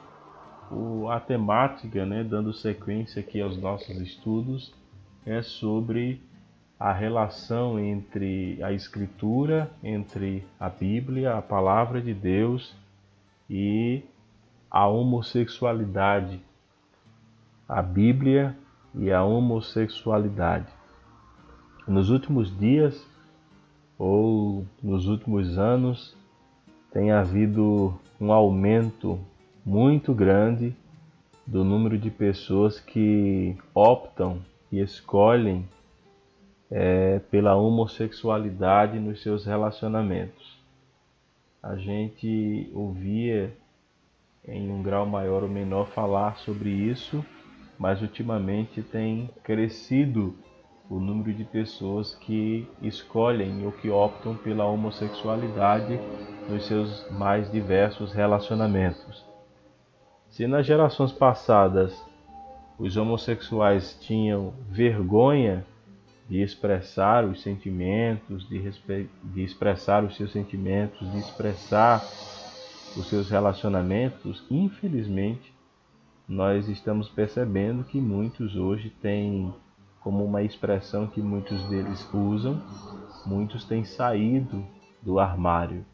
o, a temática, né, dando sequência aqui aos nossos estudos, é sobre a relação entre a Escritura, entre a Bíblia, a Palavra de Deus e a homossexualidade. A Bíblia e a homossexualidade. Nos últimos dias ou nos últimos anos tem havido um aumento muito grande do número de pessoas que optam e escolhem é, pela homossexualidade nos seus relacionamentos. A gente ouvia em um grau maior ou menor falar sobre isso, mas ultimamente tem crescido o número de pessoas que escolhem ou que optam pela homossexualidade nos seus mais diversos relacionamentos. Se nas gerações passadas os homossexuais tinham vergonha de expressar os sentimentos, de, de expressar os seus sentimentos, de expressar os seus relacionamentos, infelizmente, nós estamos percebendo que muitos hoje têm como uma expressão que muitos deles usam, muitos têm saído do armário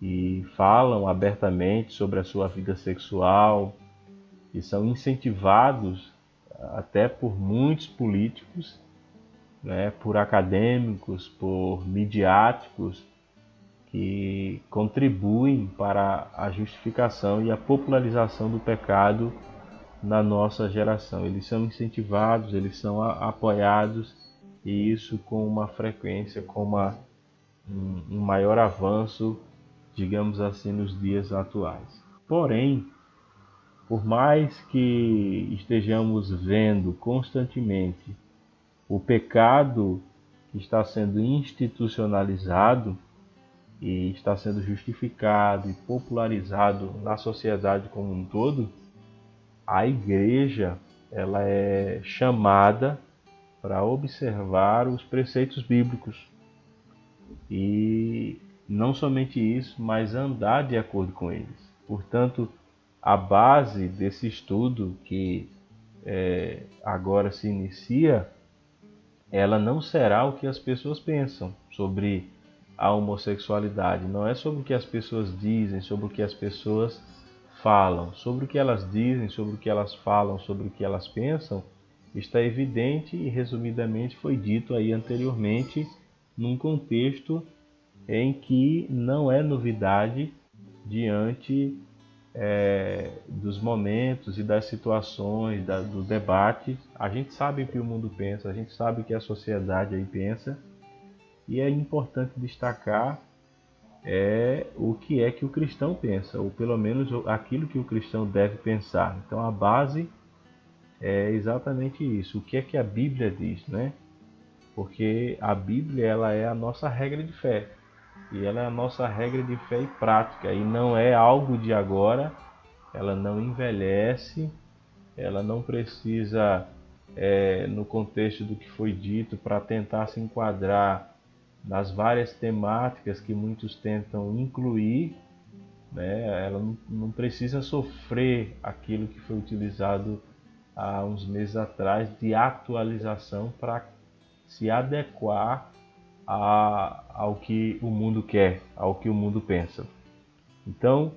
e falam abertamente sobre a sua vida sexual e são incentivados até por muitos políticos, né, por acadêmicos, por midiáticos que contribuem para a justificação e a popularização do pecado na nossa geração. Eles são incentivados, eles são apoiados e isso com uma frequência, com uma, um, um maior avanço, digamos assim, nos dias atuais. Porém, por mais que estejamos vendo constantemente o pecado que está sendo institucionalizado e está sendo justificado e popularizado na sociedade como um todo, a igreja ela é chamada para observar os preceitos bíblicos e não somente isso, mas andar de acordo com eles. Portanto, a base desse estudo que é, agora se inicia, ela não será o que as pessoas pensam sobre a homossexualidade. Não é sobre o que as pessoas dizem, sobre o que as pessoas falam. Sobre o que elas dizem, sobre o que elas falam, sobre o que elas pensam, está evidente e resumidamente foi dito aí anteriormente num contexto em que não é novidade diante é, dos momentos e das situações, da, do debate. A gente sabe o que o mundo pensa, a gente sabe que a sociedade aí pensa, e é importante destacar é o que é que o cristão pensa, ou pelo menos aquilo que o cristão deve pensar. Então a base é exatamente isso. O que é que a Bíblia diz, né? Porque a Bíblia ela é a nossa regra de fé. E ela é a nossa regra de fé e prática. E não é algo de agora, ela não envelhece, ela não precisa, é, no contexto do que foi dito, para tentar se enquadrar nas várias temáticas que muitos tentam incluir, né? ela não, não precisa sofrer aquilo que foi utilizado há uns meses atrás de atualização para se adequar a, ao que o mundo quer, ao que o mundo pensa. Então,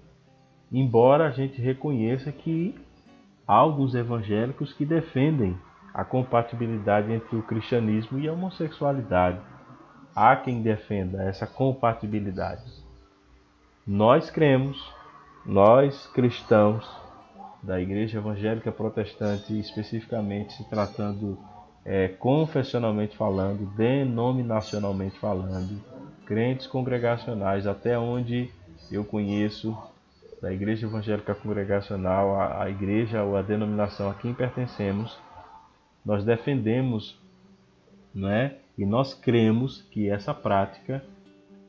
embora a gente reconheça que há alguns evangélicos que defendem a compatibilidade entre o cristianismo e a homossexualidade, há quem defenda essa compatibilidade. Nós cremos, nós cristãos da Igreja Evangélica Protestante, especificamente se tratando é, confessionalmente falando, denominacionalmente falando, crentes congregacionais, até onde eu conheço da Igreja Evangélica Congregacional, a, a igreja ou a denominação a quem pertencemos, nós defendemos, não é? E nós cremos que essa prática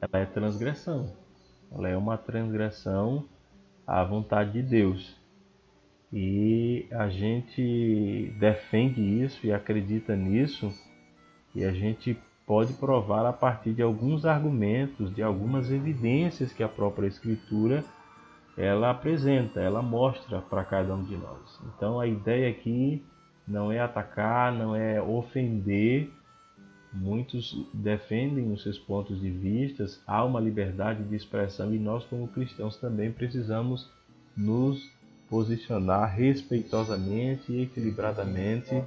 ela é transgressão. Ela é uma transgressão à vontade de Deus. E a gente defende isso e acredita nisso, e a gente pode provar a partir de alguns argumentos, de algumas evidências que a própria Escritura ela apresenta, ela mostra para cada um de nós. Então a ideia aqui não é atacar, não é ofender. Muitos defendem os seus pontos de vista, há uma liberdade de expressão e nós, como cristãos, também precisamos nos posicionar respeitosamente e equilibradamente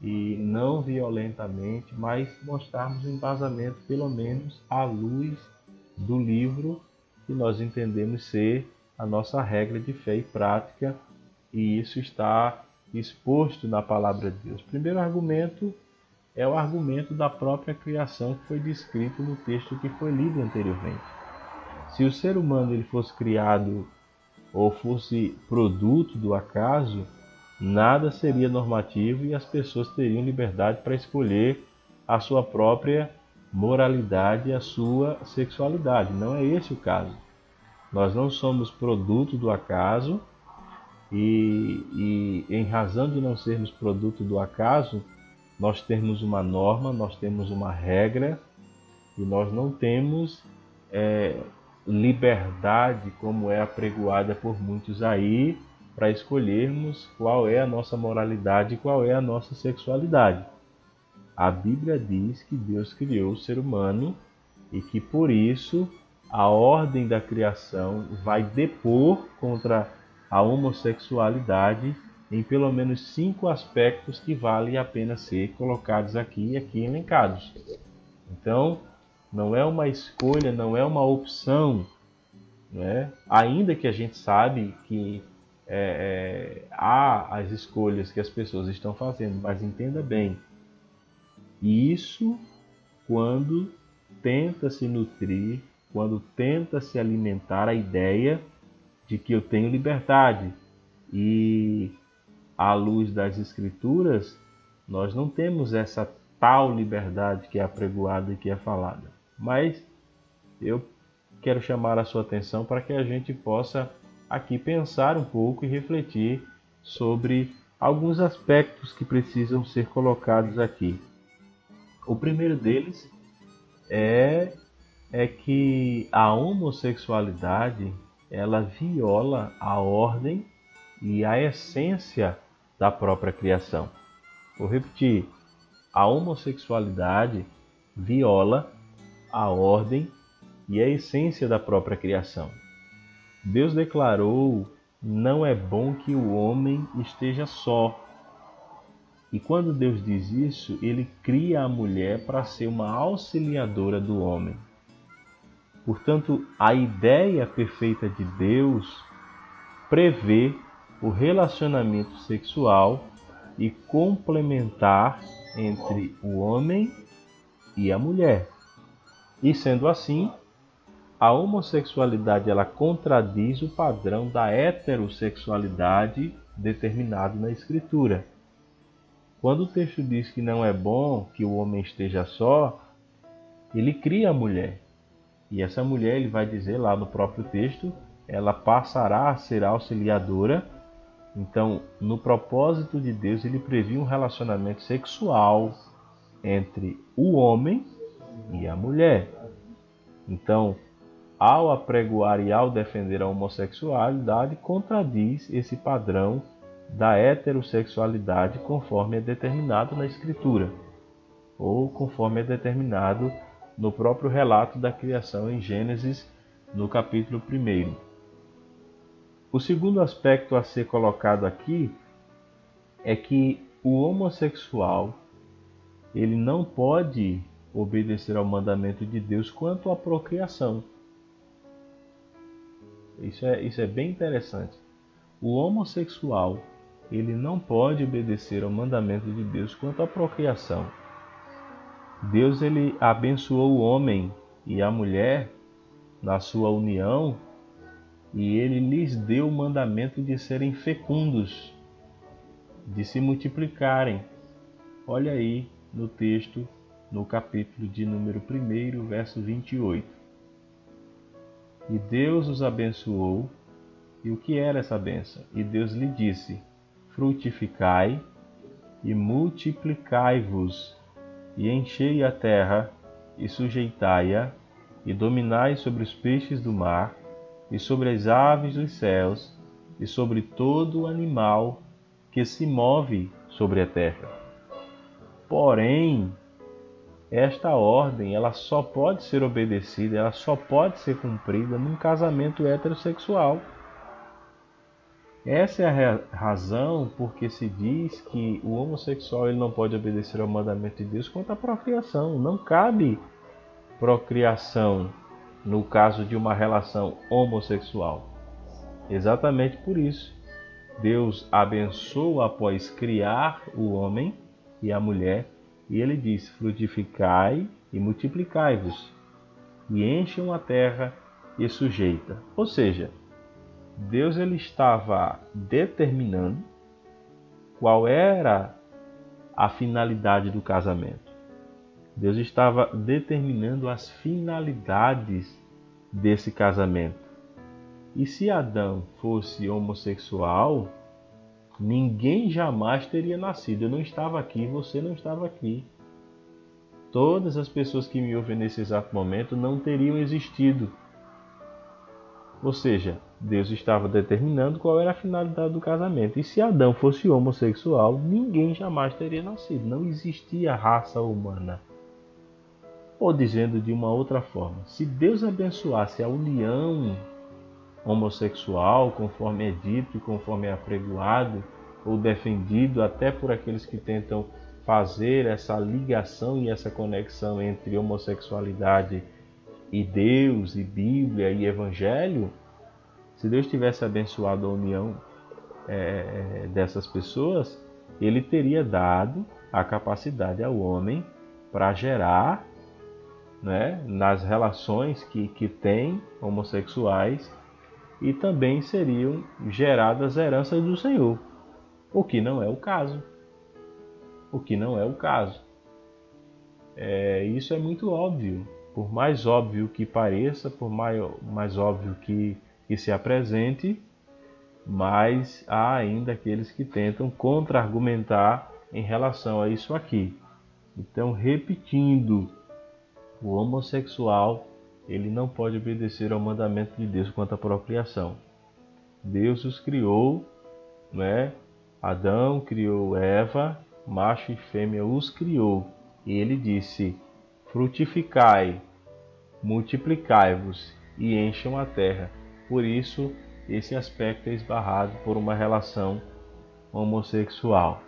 e não violentamente, mas mostrarmos embasamento pelo menos à luz do livro que nós entendemos ser a nossa regra de fé e prática, e isso está exposto na palavra de Deus. Primeiro argumento é o argumento da própria criação que foi descrito no texto que foi lido anteriormente. Se o ser humano ele fosse criado ou fosse produto do acaso, nada seria normativo e as pessoas teriam liberdade para escolher a sua própria moralidade e a sua sexualidade. Não é esse o caso. Nós não somos produto do acaso e, e em razão de não sermos produto do acaso, nós temos uma norma, nós temos uma regra e nós não temos é, liberdade como é apregoada por muitos aí para escolhermos qual é a nossa moralidade e qual é a nossa sexualidade. A Bíblia diz que Deus criou o ser humano e que por isso a ordem da criação vai depor contra a homossexualidade em pelo menos cinco aspectos que vale a pena ser colocados aqui e aqui elencados. Então, não é uma escolha, não é uma opção, né? ainda que a gente sabe que é, é, há as escolhas que as pessoas estão fazendo, mas entenda bem, isso quando tenta se nutrir, quando tenta se alimentar a ideia de que eu tenho liberdade e à luz das escrituras nós não temos essa tal liberdade que é apregoada e que é falada. Mas eu quero chamar a sua atenção para que a gente possa aqui pensar um pouco e refletir sobre alguns aspectos que precisam ser colocados aqui. O primeiro deles é é que a homossexualidade ela viola a ordem e a essência da própria criação. Vou repetir: a homossexualidade viola a ordem e a essência da própria criação. Deus declarou: não é bom que o homem esteja só. E quando Deus diz isso, ele cria a mulher para ser uma auxiliadora do homem. Portanto, a ideia perfeita de Deus prevê o relacionamento sexual e complementar entre o homem e a mulher. E sendo assim, a homossexualidade ela contradiz o padrão da heterossexualidade determinado na escritura. Quando o texto diz que não é bom que o homem esteja só, ele cria a mulher. E essa mulher, ele vai dizer lá no próprio texto, ela passará a ser auxiliadora. Então, no propósito de Deus, ele previu um relacionamento sexual entre o homem e a mulher. Então, ao apregoar e ao defender a homossexualidade, contradiz esse padrão da heterossexualidade conforme é determinado na Escritura, ou conforme é determinado no próprio relato da criação em Gênesis, no capítulo 1. O segundo aspecto a ser colocado aqui é que o homossexual ele não pode obedecer ao mandamento de Deus quanto à procriação. Isso é, isso é bem interessante. O homossexual ele não pode obedecer ao mandamento de Deus quanto à procriação. Deus ele abençoou o homem e a mulher na sua união e ele lhes deu o mandamento de serem fecundos, de se multiplicarem. Olha aí no texto, no capítulo de número 1, verso 28. E Deus os abençoou. E o que era essa benção? E Deus lhe disse: frutificai e multiplicai-vos, e enchei a terra, e sujeitai-a, e dominai sobre os peixes do mar, e sobre as aves dos céus, e sobre todo animal que se move sobre a terra. Porém, esta ordem ela só pode ser obedecida, ela só pode ser cumprida num casamento heterossexual. Essa é a razão porque se diz que o homossexual ele não pode obedecer ao mandamento de Deus quanto à procriação. Não cabe procriação no caso de uma relação homossexual. Exatamente por isso, Deus abençoa após criar o homem e a mulher, e ele diz: frutificai e multiplicai-vos, e encham a terra e sujeita. Ou seja, Deus ele estava determinando qual era a finalidade do casamento. Deus estava determinando as finalidades desse casamento. E se Adão fosse homossexual, ninguém jamais teria nascido. Eu não estava aqui, você não estava aqui. Todas as pessoas que me ouvem nesse exato momento não teriam existido. Ou seja, Deus estava determinando qual era a finalidade do casamento. E se Adão fosse homossexual, ninguém jamais teria nascido. Não existia raça humana. Ou dizendo de uma outra forma, se Deus abençoasse a união homossexual, conforme é dito e conforme é apregoado ou defendido até por aqueles que tentam fazer essa ligação e essa conexão entre homossexualidade e Deus, e Bíblia e Evangelho, se Deus tivesse abençoado a união é, dessas pessoas, Ele teria dado a capacidade ao homem para gerar né, nas relações que, que tem homossexuais e também seriam geradas heranças do Senhor, o que não é o caso o que não é o caso. É, isso é muito óbvio, por mais óbvio que pareça, por mais, mais óbvio que, que se apresente, mas há ainda aqueles que tentam contra-argumentar em relação a isso aqui. Então, repetindo, o homossexual ele não pode obedecer ao mandamento de Deus quanto à procriação. Deus os criou, né? Adão criou Eva macho e fêmea os criou, e ele disse: Frutificai, multiplicai-vos e encham a terra. Por isso, esse aspecto é esbarrado por uma relação homossexual.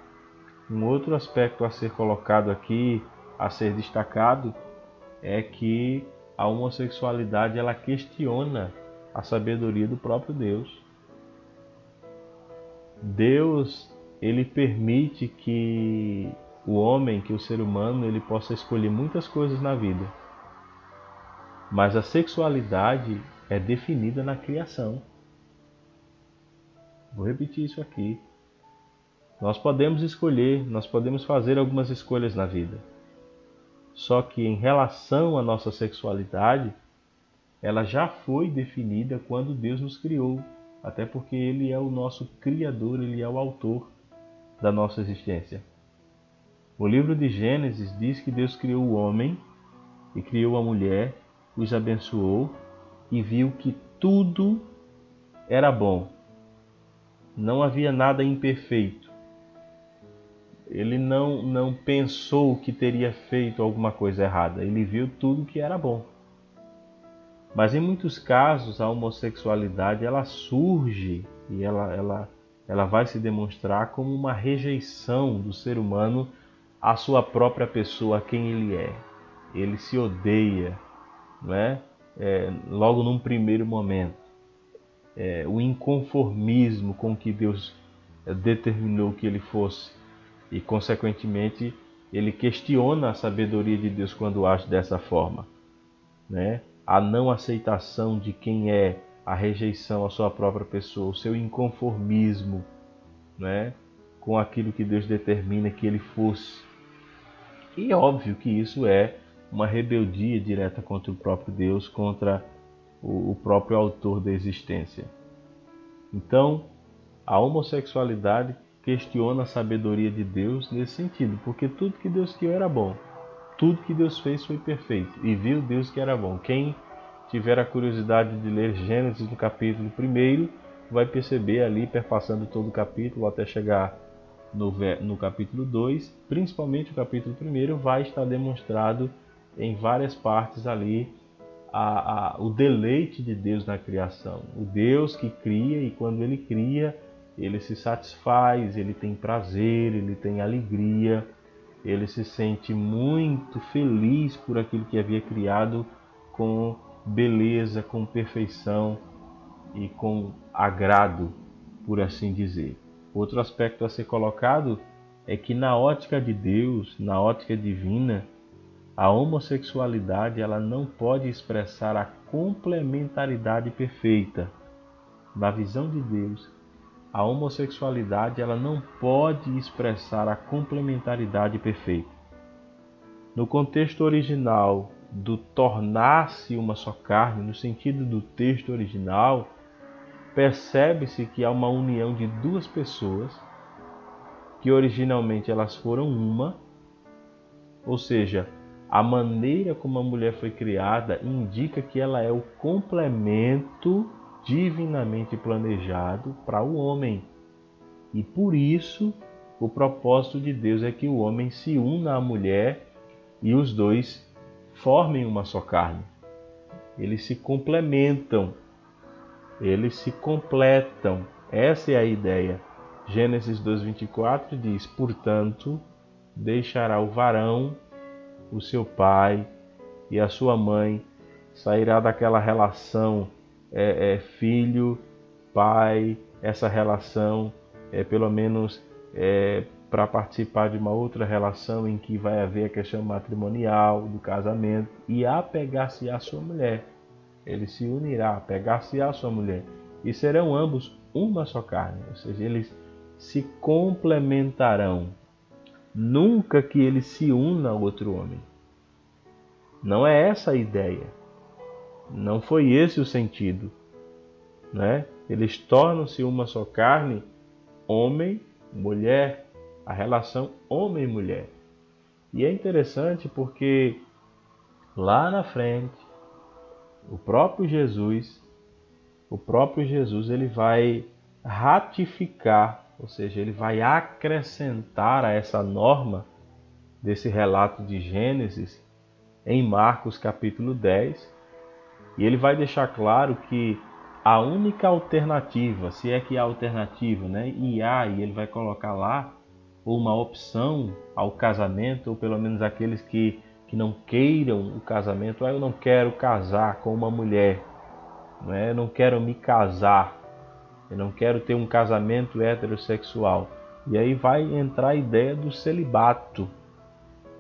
Um outro aspecto a ser colocado aqui, a ser destacado, é que a homossexualidade ela questiona a sabedoria do próprio Deus. Deus ele permite que o homem, que o ser humano, ele possa escolher muitas coisas na vida. Mas a sexualidade é definida na criação. Vou repetir isso aqui. Nós podemos escolher, nós podemos fazer algumas escolhas na vida. Só que em relação à nossa sexualidade, ela já foi definida quando Deus nos criou, até porque Ele é o nosso Criador, Ele é o Autor da nossa existência. O livro de Gênesis diz que Deus criou o homem e criou a mulher, os abençoou e viu que tudo era bom. Não havia nada imperfeito. Ele não, não pensou que teria feito alguma coisa errada. Ele viu tudo que era bom. Mas em muitos casos a homossexualidade ela surge e ela, ela ela vai se demonstrar como uma rejeição do ser humano à sua própria pessoa, a quem ele é. Ele se odeia, não é? é logo num primeiro momento. É, o inconformismo com que Deus é, determinou que ele fosse e, consequentemente, ele questiona a sabedoria de Deus quando age dessa forma, né? A não aceitação de quem é, a rejeição à sua própria pessoa, o seu inconformismo né, com aquilo que Deus determina que ele fosse. E óbvio que isso é uma rebeldia direta contra o próprio Deus, contra o próprio autor da existência. Então, a homossexualidade questiona a sabedoria de Deus nesse sentido, porque tudo que Deus criou era bom, tudo que Deus fez foi perfeito, e viu Deus que era bom. Quem tiver a curiosidade de ler Gênesis no capítulo 1, vai perceber ali, perpassando todo o capítulo até chegar no, no capítulo 2, principalmente o capítulo 1, vai estar demonstrado em várias partes ali a, a, o deleite de Deus na criação. O Deus que cria e quando ele cria, ele se satisfaz, ele tem prazer, ele tem alegria, ele se sente muito feliz por aquilo que havia criado com beleza, com perfeição e com agrado, por assim dizer. Outro aspecto a ser colocado é que na ótica de Deus, na ótica divina, a homossexualidade ela não pode expressar a complementaridade perfeita. Na visão de Deus, a homossexualidade ela não pode expressar a complementaridade perfeita. No contexto original do tornar-se uma só carne, no sentido do texto original, percebe-se que há uma união de duas pessoas que originalmente elas foram uma, ou seja, a maneira como a mulher foi criada indica que ela é o complemento divinamente planejado para o homem. E por isso, o propósito de Deus é que o homem se una à mulher e os dois formem uma só carne. Eles se complementam. eles se completam. Essa é a ideia. Gênesis 2:24 diz: "Portanto, deixará o varão o seu pai e a sua mãe, sairá daquela relação é, é, filho, pai, essa relação é pelo menos é, para participar de uma outra relação em que vai haver a questão matrimonial, do casamento, e apegar-se à sua mulher. Ele se unirá, apegar-se à sua mulher. E serão ambos uma só carne, ou seja, eles se complementarão. Nunca que ele se una ao outro homem. Não é essa a ideia. Não foi esse o sentido. Né? Eles tornam-se uma só carne, homem, mulher, a relação homem mulher. E é interessante porque lá na frente, o próprio Jesus, o próprio Jesus, ele vai ratificar, ou seja, ele vai acrescentar a essa norma desse relato de Gênesis em Marcos capítulo 10, e ele vai deixar claro que a única alternativa, se é que há alternativa, né? E há, e ele vai colocar lá uma opção ao casamento, ou pelo menos aqueles que, que não queiram o casamento, ah, eu não quero casar com uma mulher, não é? eu não quero me casar, eu não quero ter um casamento heterossexual. E aí vai entrar a ideia do celibato,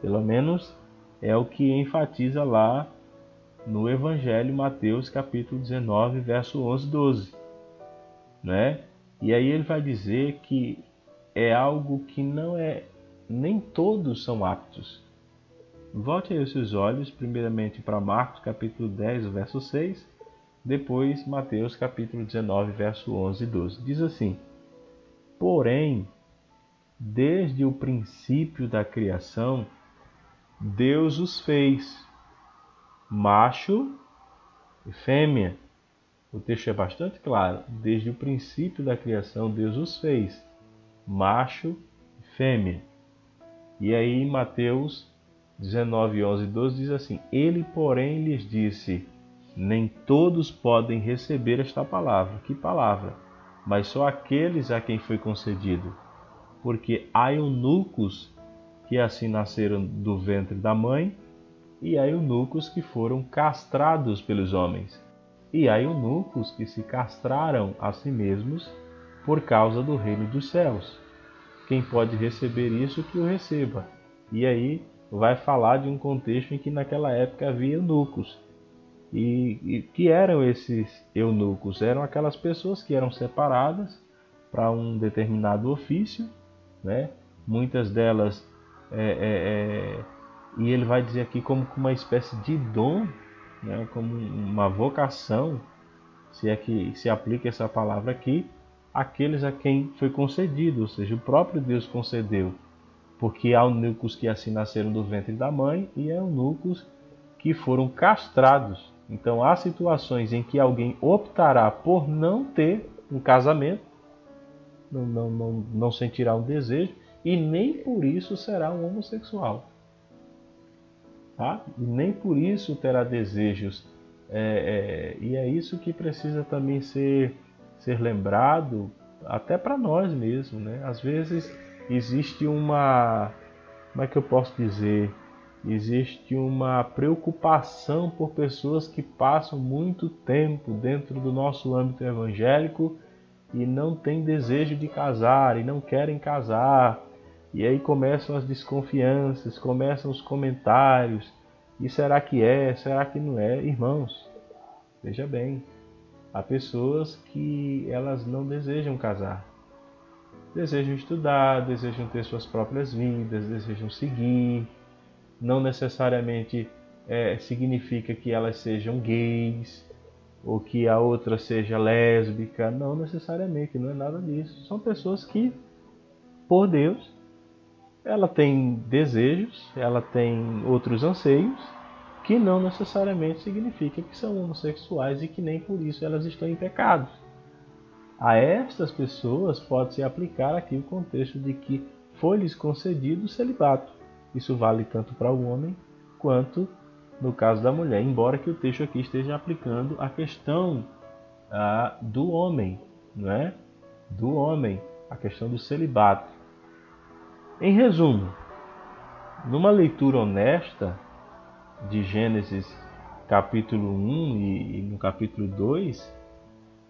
pelo menos é o que enfatiza lá no Evangelho Mateus capítulo 19, verso 11, 12, né? E aí ele vai dizer que é algo que não é nem todos são aptos. Volte aí os seus olhos primeiramente para Marcos capítulo 10, verso 6, depois Mateus capítulo 19, verso 11 e 12. Diz assim: Porém, desde o princípio da criação, Deus os fez macho e fêmea. O texto é bastante claro. Desde o princípio da criação, Deus os fez macho e fêmea. E aí Mateus 19, 11 e 12 diz assim: Ele, porém, lhes disse: Nem todos podem receber esta palavra. Que palavra? Mas só aqueles a quem foi concedido. Porque há eunucos que assim nasceram do ventre da mãe, e há eunucos que foram castrados pelos homens, e há eunucos que se castraram a si mesmos por causa do reino dos céus. Quem pode receber isso, que o receba. E aí vai falar de um contexto em que naquela época havia eunucos. E, e que eram esses eunucos? Eram aquelas pessoas que eram separadas para um determinado ofício, né? muitas delas é, é, é, e ele vai dizer aqui como uma espécie de dom, né, como uma vocação, se é que se aplica essa palavra aqui, aqueles a quem foi concedido, ou seja, o próprio Deus concedeu, porque há eunucos que assim nasceram do ventre da mãe e há eunucos que foram castrados. Então há situações em que alguém optará por não ter um casamento, não, não, não, não sentirá um desejo, e nem por isso será um homossexual. Tá? E nem por isso terá desejos. É, é, e é isso que precisa também ser, ser lembrado, até para nós mesmos. Né? Às vezes existe uma. Como é que eu posso dizer? Existe uma preocupação por pessoas que passam muito tempo dentro do nosso âmbito evangélico e não têm desejo de casar e não querem casar e aí começam as desconfianças, começam os comentários. E será que é? Será que não é? Irmãos, veja bem, há pessoas que elas não desejam casar. Desejam estudar, desejam ter suas próprias vidas, desejam seguir. Não necessariamente é, significa que elas sejam gays ou que a outra seja lésbica. Não necessariamente, não é nada disso. São pessoas que, por Deus, ela tem desejos, ela tem outros anseios, que não necessariamente significa que são homossexuais e que nem por isso elas estão em pecado. A estas pessoas pode-se aplicar aqui o contexto de que foi-lhes concedido o celibato. Isso vale tanto para o homem quanto no caso da mulher, embora que o texto aqui esteja aplicando a questão ah, do homem, não é? Do homem, a questão do celibato. Em resumo, numa leitura honesta de Gênesis capítulo 1 e, e no capítulo 2,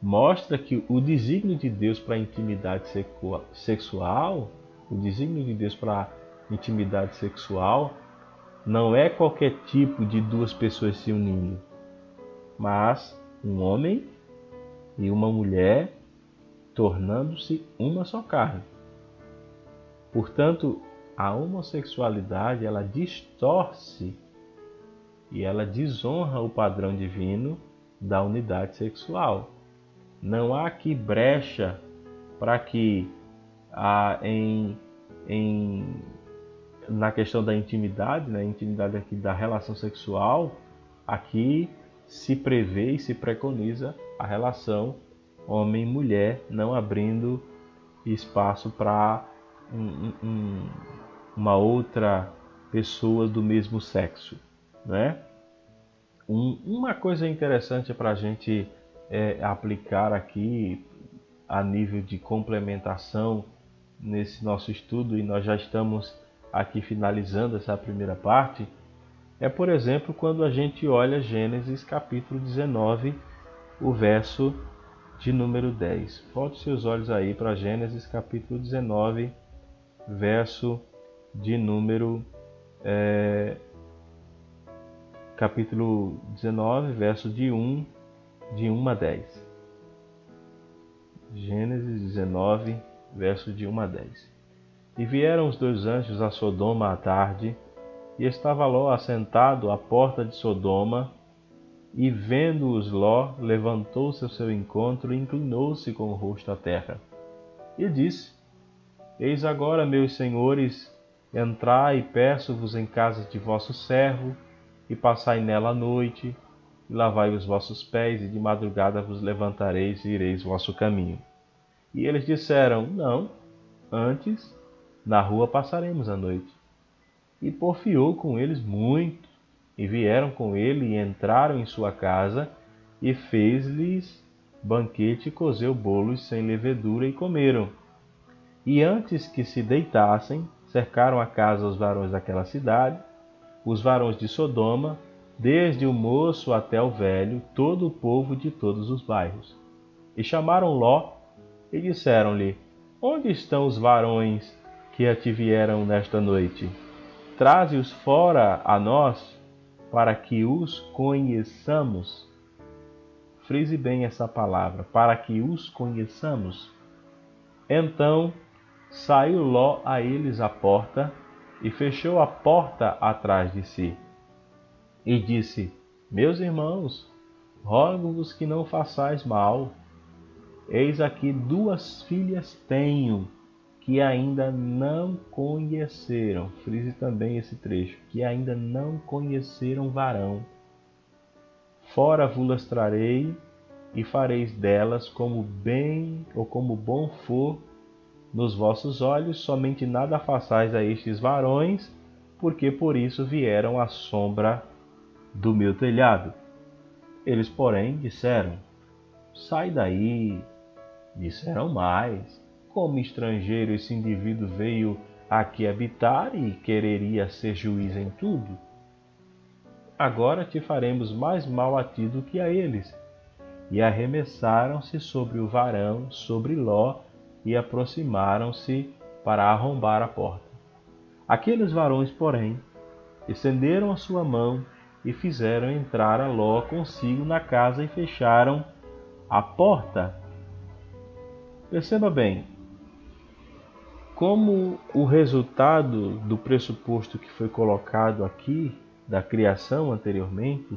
mostra que o desígnio de Deus para a intimidade sexual, o desígnio de Deus para a intimidade sexual, não é qualquer tipo de duas pessoas se unindo, mas um homem e uma mulher tornando-se uma só carne. Portanto, a homossexualidade ela distorce e ela desonra o padrão divino da unidade sexual. Não há aqui brecha para que a, em, em, na questão da intimidade, né, intimidade aqui da relação sexual, aqui se prevê e se preconiza a relação homem-mulher, não abrindo espaço para um, um, uma outra pessoa do mesmo sexo. Né? Um, uma coisa interessante para a gente é, aplicar aqui a nível de complementação nesse nosso estudo, e nós já estamos aqui finalizando essa primeira parte, é, por exemplo, quando a gente olha Gênesis capítulo 19, o verso de número 10. Volte seus olhos aí para Gênesis capítulo 19, verso de número é, capítulo 19, verso de 1, de 1 a 10. Gênesis 19, verso de 1 a 10. E vieram os dois anjos a Sodoma à tarde, e estava Ló assentado à porta de Sodoma, e vendo-os Ló, levantou-se ao seu encontro e inclinou-se com o rosto à terra. E disse: Eis agora, meus senhores, entrai e peço-vos em casa de vosso servo, e passai nela a noite, e lavai os vossos pés, e de madrugada vos levantareis e ireis vosso caminho. E eles disseram: Não, antes na rua passaremos a noite. E porfiou com eles muito, e vieram com ele e entraram em sua casa, e fez-lhes banquete e cozeu bolos sem levedura e comeram. E antes que se deitassem, cercaram a casa os varões daquela cidade, os varões de Sodoma, desde o moço até o velho, todo o povo de todos os bairros. E chamaram Ló e disseram-lhe: Onde estão os varões que a te vieram nesta noite? Traze-os fora a nós, para que os conheçamos. Frise bem essa palavra, para que os conheçamos. Então saiu Ló a eles à porta e fechou a porta atrás de si. E disse: Meus irmãos, rogo-vos que não façais mal. Eis aqui duas filhas tenho que ainda não conheceram. Frise também esse trecho: que ainda não conheceram varão. Fora vos trarei e fareis delas como bem ou como bom for nos vossos olhos, somente nada façais a estes varões, porque por isso vieram à sombra do meu telhado. Eles, porém, disseram: Sai daí. Disseram mais: Como estrangeiro, esse indivíduo veio aqui habitar e quereria ser juiz em tudo. Agora te faremos mais mal a ti do que a eles. E arremessaram-se sobre o varão, sobre Ló, e aproximaram-se para arrombar a porta. Aqueles varões, porém, estenderam a sua mão e fizeram entrar a Ló consigo na casa e fecharam a porta. Perceba bem, como o resultado do pressuposto que foi colocado aqui, da criação anteriormente,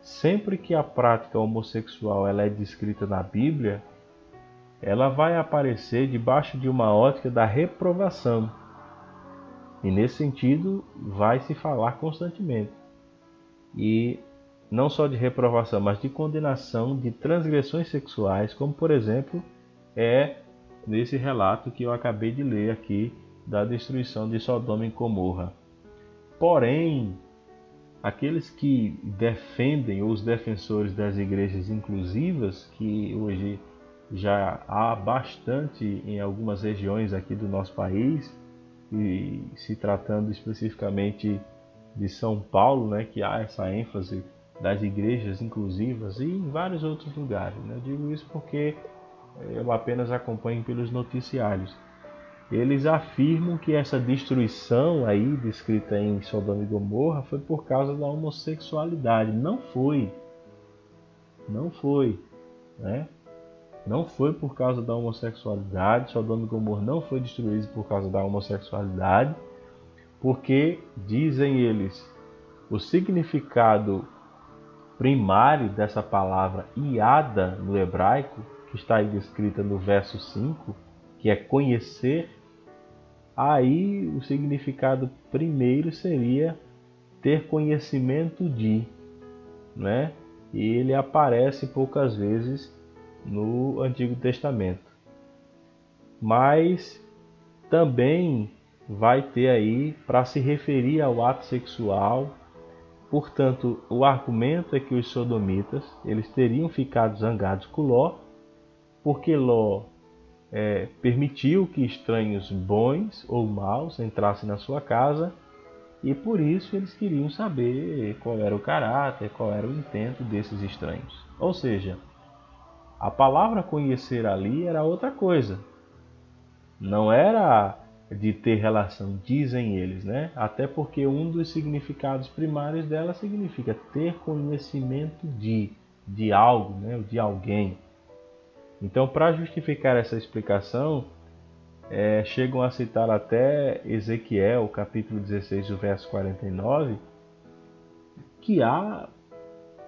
sempre que a prática homossexual ela é descrita na Bíblia, ela vai aparecer debaixo de uma ótica da reprovação. E nesse sentido, vai se falar constantemente. E não só de reprovação, mas de condenação de transgressões sexuais, como por exemplo é nesse relato que eu acabei de ler aqui da destruição de Sodoma e Gomorra. Porém, aqueles que defendem, ou os defensores das igrejas inclusivas, que hoje já há bastante em algumas regiões aqui do nosso país, e se tratando especificamente de São Paulo, né, que há essa ênfase das igrejas inclusivas e em vários outros lugares. Né? Eu digo isso porque eu apenas acompanho pelos noticiários. Eles afirmam que essa destruição aí descrita em Sodoma e Gomorra foi por causa da homossexualidade. Não foi. Não foi, né? Não foi por causa da homossexualidade. Sodoma e Gomorra não foi destruído por causa da homossexualidade, porque dizem eles o significado primário dessa palavra iada no hebraico, que está aí descrita no verso 5, que é conhecer, aí o significado primeiro seria ter conhecimento de, né? E ele aparece poucas vezes no Antigo Testamento. Mas também vai ter aí para se referir ao ato sexual. Portanto, o argumento é que os sodomitas eles teriam ficado zangados com Ló, porque Ló é, permitiu que estranhos bons ou maus entrassem na sua casa e por isso eles queriam saber qual era o caráter, qual era o intento desses estranhos. Ou seja, a palavra conhecer ali era outra coisa. Não era de ter relação, dizem eles, né? Até porque um dos significados primários dela significa ter conhecimento de, de algo, né? de alguém. Então, para justificar essa explicação, é, chegam a citar até Ezequiel, capítulo 16, o verso 49, que há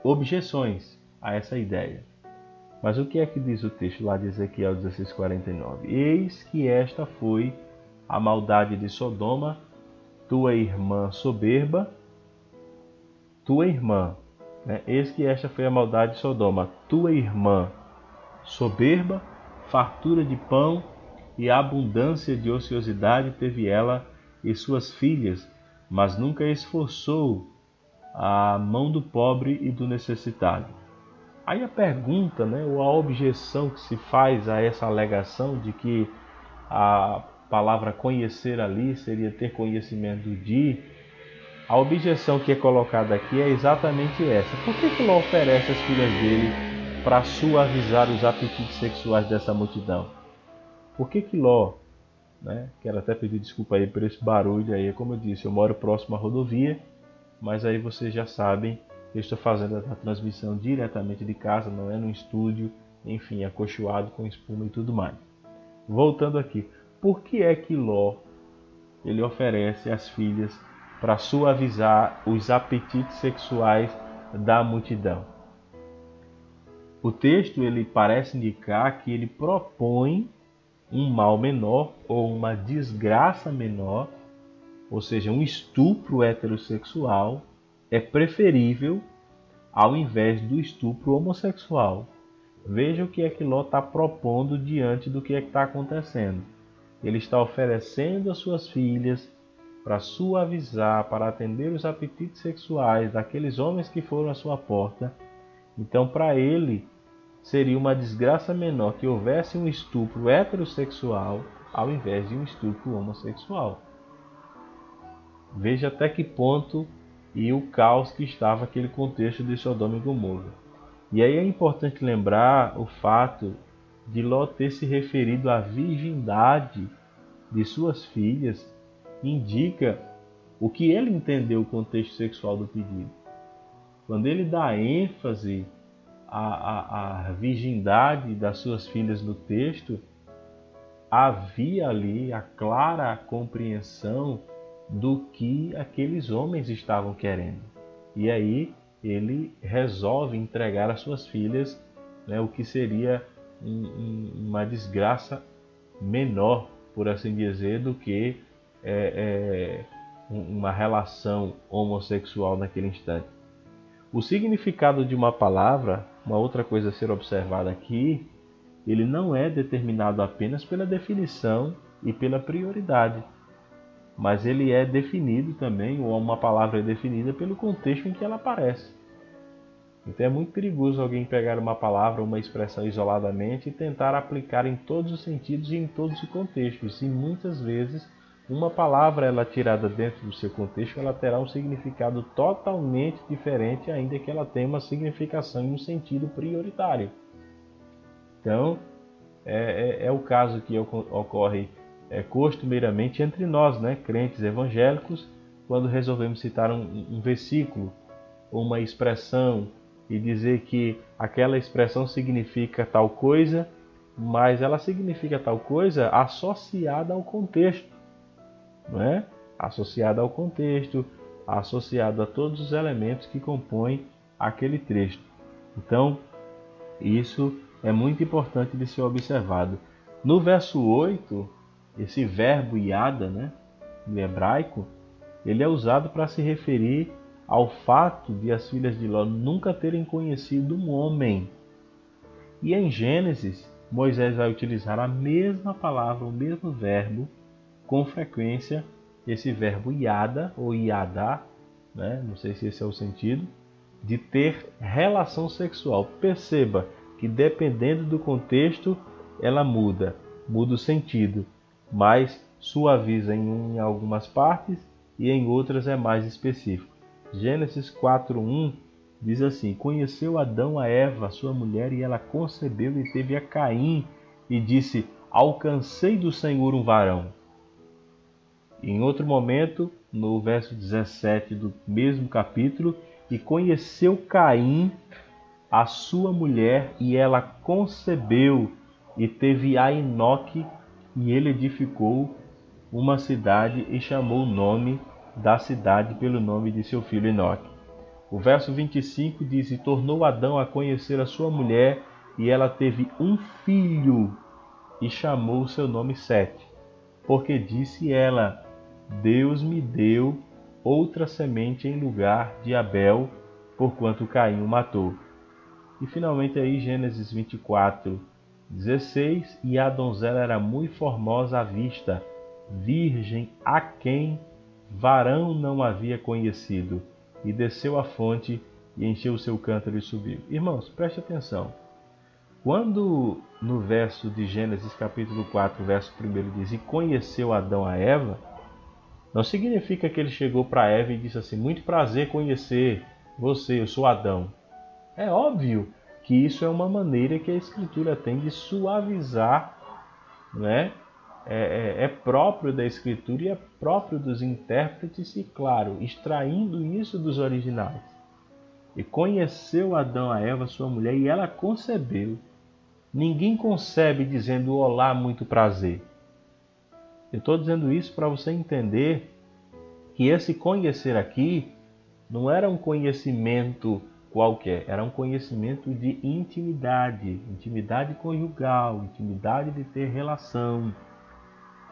objeções a essa ideia. Mas o que é que diz o texto lá de Ezequiel 16:49? Eis que esta foi a maldade de Sodoma, tua irmã soberba, tua irmã, né? eis que esta foi a maldade de Sodoma, tua irmã soberba, fartura de pão e abundância de ociosidade teve ela e suas filhas, mas nunca esforçou a mão do pobre e do necessitado. Aí a pergunta, né, ou a objeção que se faz a essa alegação de que a palavra conhecer ali seria ter conhecimento de, a objeção que é colocada aqui é exatamente essa. Por que, que Ló oferece as filhas dele para suavizar os apetites sexuais dessa multidão? Por que, que Ló, né, quero até pedir desculpa aí por esse barulho aí, como eu disse, eu moro próximo à rodovia, mas aí vocês já sabem eu estou fazendo a transmissão diretamente de casa, não é no estúdio, enfim, acolchoado com espuma e tudo mais. Voltando aqui, por que é que Ló ele oferece as filhas para suavizar os apetites sexuais da multidão? O texto ele parece indicar que ele propõe um mal menor ou uma desgraça menor, ou seja, um estupro heterossexual é preferível ao invés do estupro homossexual. Veja o que é que Ló está propondo diante do que é que está acontecendo. Ele está oferecendo as suas filhas para suavizar, para atender os apetites sexuais daqueles homens que foram à sua porta. Então, para ele, seria uma desgraça menor que houvesse um estupro heterossexual ao invés de um estupro homossexual. Veja até que ponto e o caos que estava aquele contexto de Sodoma e Gomorra. E aí é importante lembrar o fato de Ló ter se referido à virgindade de suas filhas, indica o que ele entendeu o contexto sexual do pedido. Quando ele dá ênfase à, à, à virgindade das suas filhas no texto, havia ali a clara compreensão do que aqueles homens estavam querendo. E aí ele resolve entregar às suas filhas né, o que seria um, um, uma desgraça menor, por assim dizer, do que é, é, uma relação homossexual naquele instante. O significado de uma palavra, uma outra coisa a ser observada aqui, ele não é determinado apenas pela definição e pela prioridade mas ele é definido também, ou uma palavra é definida pelo contexto em que ela aparece. Então é muito perigoso alguém pegar uma palavra, uma expressão isoladamente e tentar aplicar em todos os sentidos e em todos os contextos. E muitas vezes uma palavra ela tirada dentro do seu contexto, ela terá um significado totalmente diferente, ainda que ela tenha uma significação e um sentido prioritário. Então, é, é, é o caso que ocorre é, costumeiramente entre nós, né, crentes evangélicos, quando resolvemos citar um, um versículo ou uma expressão e dizer que aquela expressão significa tal coisa, mas ela significa tal coisa associada ao contexto, não é? Associada ao contexto, associada a todos os elementos que compõem aquele trecho. Então, isso é muito importante de ser observado. No verso 8, esse verbo iada, né, no hebraico, ele é usado para se referir ao fato de as filhas de Ló nunca terem conhecido um homem. E em Gênesis, Moisés vai utilizar a mesma palavra, o mesmo verbo, com frequência, esse verbo iada ou iadá, né? não sei se esse é o sentido, de ter relação sexual. Perceba que dependendo do contexto, ela muda, muda o sentido, mas suaviza em algumas partes e em outras é mais específico. Gênesis 4:1 diz assim: Conheceu Adão a Eva, sua mulher, e ela concebeu e teve a Caim, e disse: Alcancei do Senhor um varão. em outro momento, no verso 17 do mesmo capítulo, e conheceu Caim a sua mulher, e ela concebeu e teve a Enoque, e ele edificou uma cidade e chamou o nome da cidade pelo nome de seu filho Enoque. O verso 25 diz: E tornou Adão a conhecer a sua mulher, e ela teve um filho, e chamou o seu nome Sete, porque disse ela: Deus me deu outra semente em lugar de Abel, porquanto Caim o matou. E finalmente aí Gênesis 24, 16, e a donzela era muito formosa à vista, virgem a quem varão não havia conhecido, e desceu à fonte e encheu o seu cântaro e subiu. Irmãos, preste atenção. Quando no verso de Gênesis capítulo 4, verso 1 diz, e conheceu Adão a Eva, não significa que ele chegou para Eva e disse assim, muito prazer conhecer você, eu sou Adão. É óbvio que isso é uma maneira que a Escritura tem de suavizar né, é, é, é, próprio da escritura e é próprio dos intérpretes, e claro, extraindo isso dos originais. E conheceu Adão a Eva, sua mulher, e ela concebeu. Ninguém concebe dizendo olá, muito prazer. Eu estou dizendo isso para você entender que esse conhecer aqui não era um conhecimento qualquer, era um conhecimento de intimidade, intimidade conjugal, intimidade de ter relação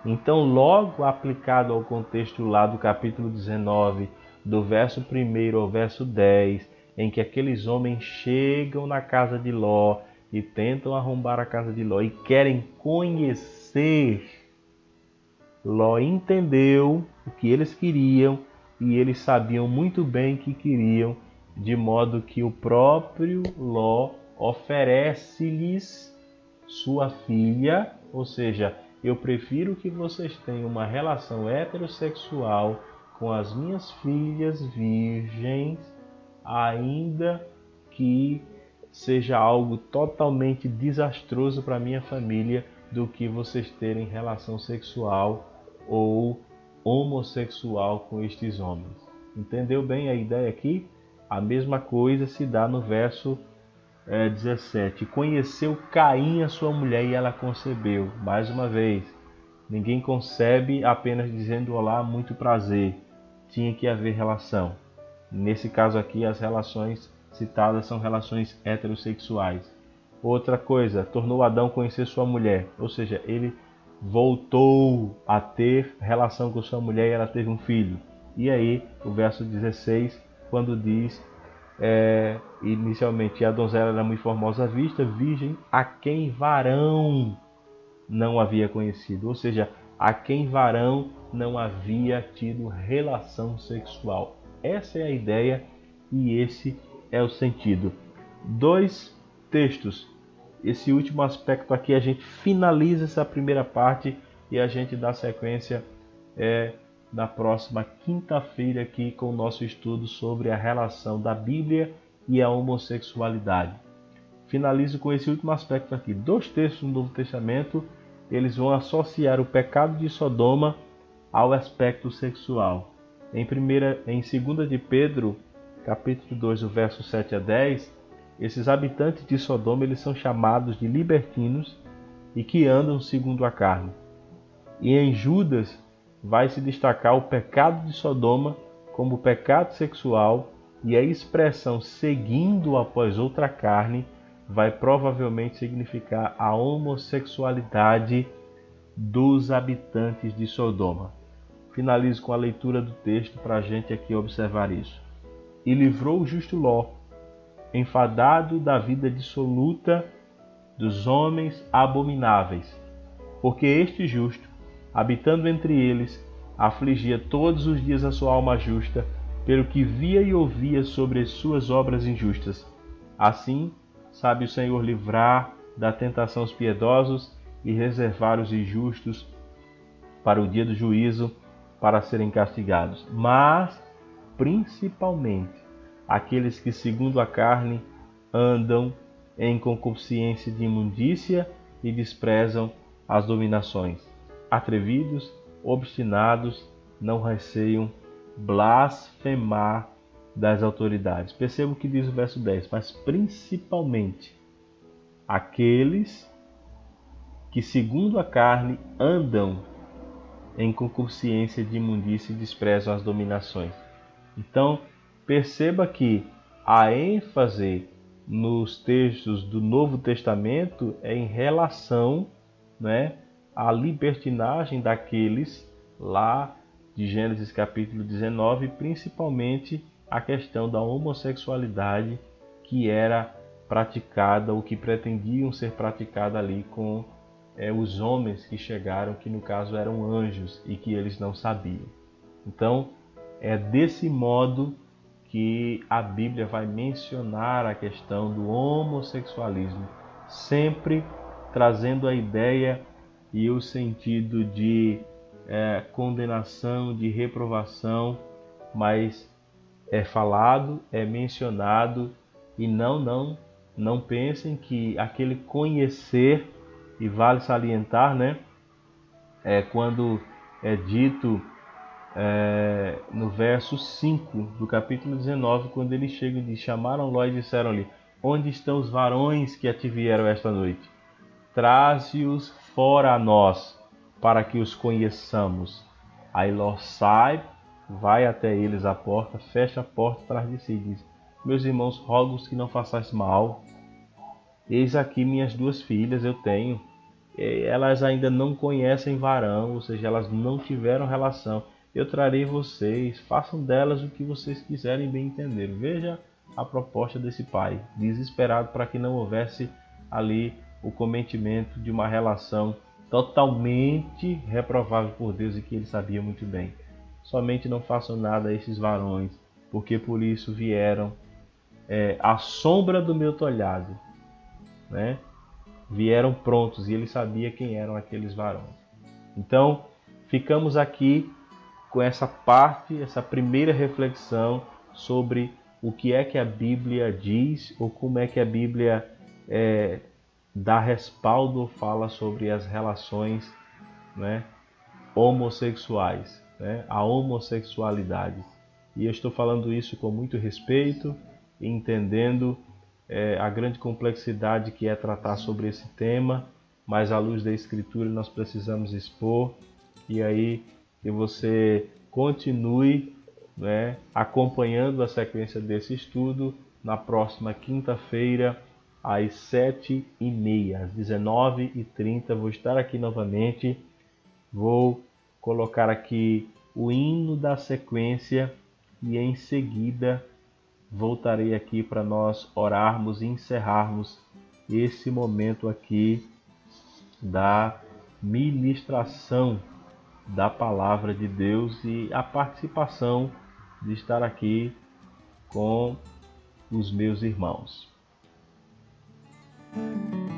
então, logo aplicado ao contexto lá do capítulo 19, do verso 1 ao verso 10, em que aqueles homens chegam na casa de Ló e tentam arrombar a casa de Ló e querem conhecer. Ló entendeu o que eles queriam e eles sabiam muito bem que queriam, de modo que o próprio Ló oferece-lhes sua filha, ou seja, eu prefiro que vocês tenham uma relação heterossexual com as minhas filhas virgens, ainda que seja algo totalmente desastroso para minha família, do que vocês terem relação sexual ou homossexual com estes homens. Entendeu bem a ideia aqui? A mesma coisa se dá no verso é, 17: Conheceu Caim a sua mulher e ela concebeu. Mais uma vez, ninguém concebe apenas dizendo olá, muito prazer. Tinha que haver relação. Nesse caso aqui, as relações citadas são relações heterossexuais. Outra coisa, tornou Adão conhecer sua mulher, ou seja, ele voltou a ter relação com sua mulher e ela teve um filho. E aí, o verso 16, quando diz é, inicialmente a donzela era muito formosa à vista, virgem, a quem varão não havia conhecido, ou seja, a quem varão não havia tido relação sexual. Essa é a ideia e esse é o sentido. Dois textos. Esse último aspecto aqui a gente finaliza essa primeira parte e a gente dá sequência é, na próxima quinta-feira aqui com o nosso estudo sobre a relação da Bíblia e a homossexualidade. Finalizo com esse último aspecto aqui. Dois textos do Novo Testamento, eles vão associar o pecado de Sodoma ao aspecto sexual. Em primeira, em 2 de Pedro, capítulo 2, o verso 7 a 10, esses habitantes de Sodoma, eles são chamados de libertinos e que andam segundo a carne. E em Judas vai se destacar o pecado de Sodoma como pecado sexual e a expressão seguindo após outra carne vai provavelmente significar a homossexualidade dos habitantes de Sodoma. Finalizo com a leitura do texto para a gente aqui observar isso. E livrou o justo Ló, enfadado da vida dissoluta dos homens abomináveis, porque este justo, habitando entre eles, afligia todos os dias a sua alma justa, pelo que via e ouvia sobre as suas obras injustas. Assim, sabe o Senhor livrar da tentação os piedosos e reservar os injustos para o dia do juízo, para serem castigados. Mas, principalmente, aqueles que, segundo a carne, andam em concupiscência de imundícia e desprezam as dominações. Atrevidos, obstinados, não receiam blasfemar das autoridades. Perceba o que diz o verso 10, mas principalmente aqueles que, segundo a carne, andam em concupiscência de imundícia e desprezam as dominações. Então, perceba que a ênfase nos textos do Novo Testamento é em relação né, à libertinagem daqueles lá de Gênesis capítulo 19, principalmente a questão da homossexualidade que era praticada ou que pretendiam ser praticada ali com é, os homens que chegaram, que no caso eram anjos e que eles não sabiam. Então, é desse modo que a Bíblia vai mencionar a questão do homossexualismo, sempre trazendo a ideia e o sentido de é, condenação, de reprovação, mas é falado, é mencionado e não, não, não pensem que aquele conhecer e vale salientar, né? É quando é dito é, no verso 5 do capítulo 19, quando eles chegam e chamaram Ló e disseram-lhe: Onde estão os varões que te vieram esta noite? Traze-os fora a nós, para que os conheçamos. Aí Ló sai, vai até eles à porta, fecha a porta atrás de si e diz: Meus irmãos, rogo-os que não façais mal. Eis aqui minhas duas filhas, eu tenho. Elas ainda não conhecem varão, ou seja, elas não tiveram relação. Eu trarei vocês, façam delas o que vocês quiserem bem entender. Veja a proposta desse pai, desesperado para que não houvesse ali o cometimento de uma relação totalmente reprovável por Deus e que ele sabia muito bem. Somente não façam nada a esses varões, porque por isso vieram é, à sombra do meu tolhado, né? Vieram prontos e ele sabia quem eram aqueles varões. Então, ficamos aqui com essa parte, essa primeira reflexão sobre o que é que a Bíblia diz ou como é que a Bíblia é, dá respaldo fala sobre as relações né, homossexuais, né, a homossexualidade. E eu estou falando isso com muito respeito, entendendo é, a grande complexidade que é tratar sobre esse tema, mas à luz da Escritura nós precisamos expor, e aí que você continue né, acompanhando a sequência desse estudo na próxima quinta-feira às 7h30, às 19h30. Vou estar aqui novamente. Vou colocar aqui o hino da sequência e em seguida voltarei aqui para nós orarmos e encerrarmos esse momento aqui da ministração da palavra de Deus e a participação de estar aqui com os meus irmãos. thank you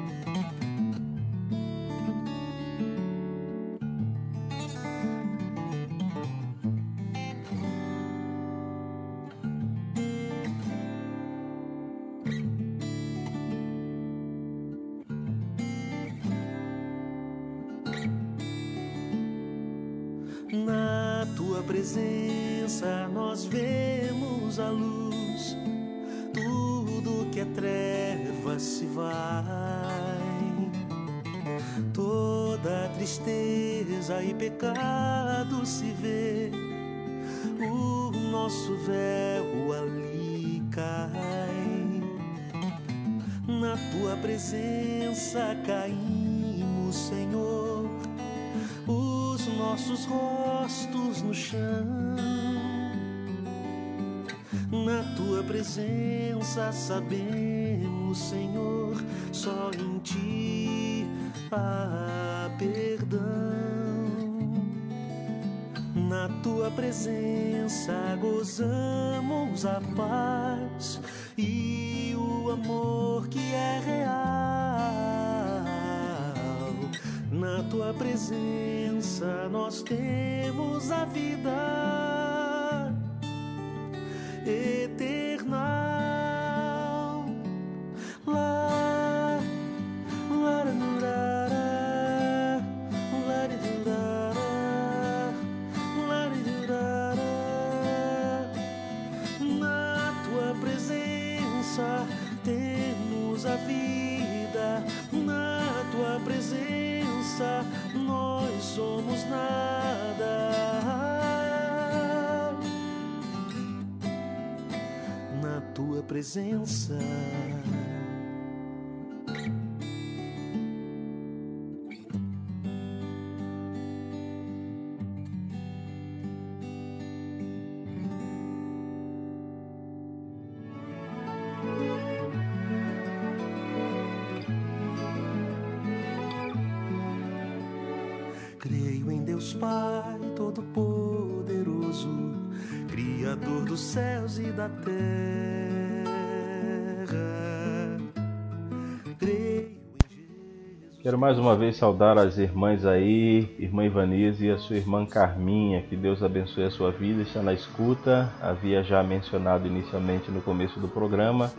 Quero mais uma vez saudar as irmãs aí, irmã Ivanise e a sua irmã Carminha. Que Deus abençoe a sua vida, está na escuta. Havia já mencionado inicialmente no começo do programa,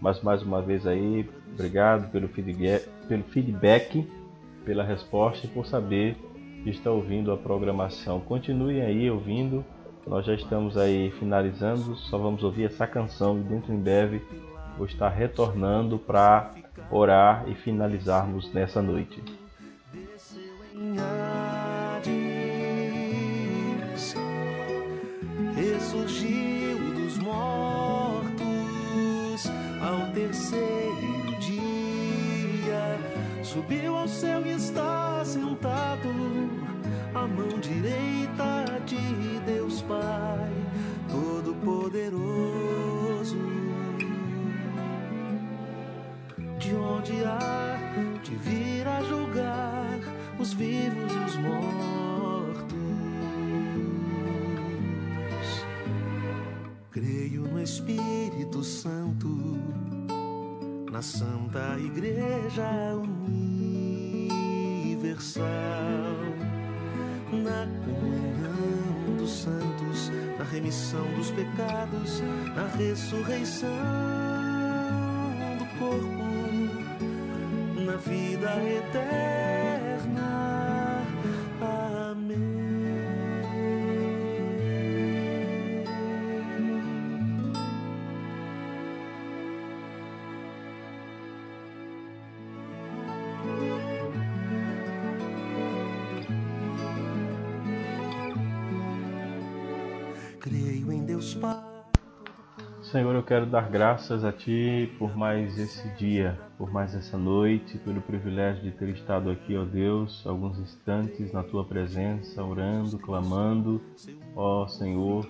mas mais uma vez aí, obrigado pelo feedback, pelo, feedback, pela resposta e por saber que está ouvindo a programação. Continue aí ouvindo. Nós já estamos aí finalizando, só vamos ouvir essa canção e dentro em breve vou estar retornando para orar e finalizarmos nessa noite. ressurgiu dos mortos ao terceiro dia, subiu ao céu e está sentado à mão direita de Deus Pai Todo-Poderoso onde há de vir a julgar os vivos e os mortos. Creio no Espírito Santo, na Santa Igreja Universal, na comunhão dos santos, na remissão dos pecados, na ressurreição do corpo na vida eterna. Amém. Creio em Deus Pai. Senhor, eu quero dar graças a Ti por mais esse dia, por mais essa noite, pelo privilégio de ter estado aqui, ó Deus, alguns instantes na Tua presença, orando, clamando, ó Senhor,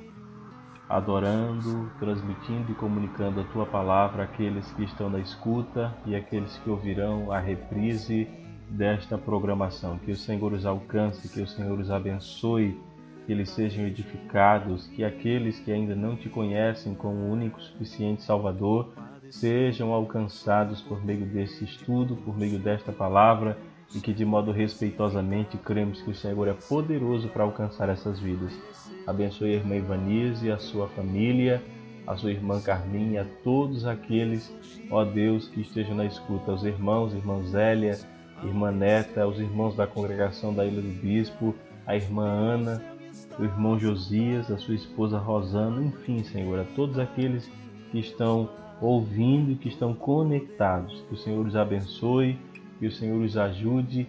adorando, transmitindo e comunicando a Tua palavra àqueles que estão na escuta e àqueles que ouvirão a reprise desta programação. Que o Senhor os alcance, que o Senhor os abençoe, que eles sejam edificados, que aqueles que ainda não te conhecem como único suficiente Salvador sejam alcançados por meio desse estudo, por meio desta palavra e que de modo respeitosamente cremos que o Senhor é poderoso para alcançar essas vidas. Abençoe a irmã Ivanise, a sua família, a sua irmã Carminha, a todos aqueles, ó Deus, que estejam na escuta, os irmãos, irmã Zélia, irmã Neta, os irmãos da congregação da Ilha do Bispo, a irmã Ana, o irmão Josias, a sua esposa Rosana, enfim, Senhor, a todos aqueles que estão ouvindo e que estão conectados. Que o Senhor os abençoe, que o Senhor os ajude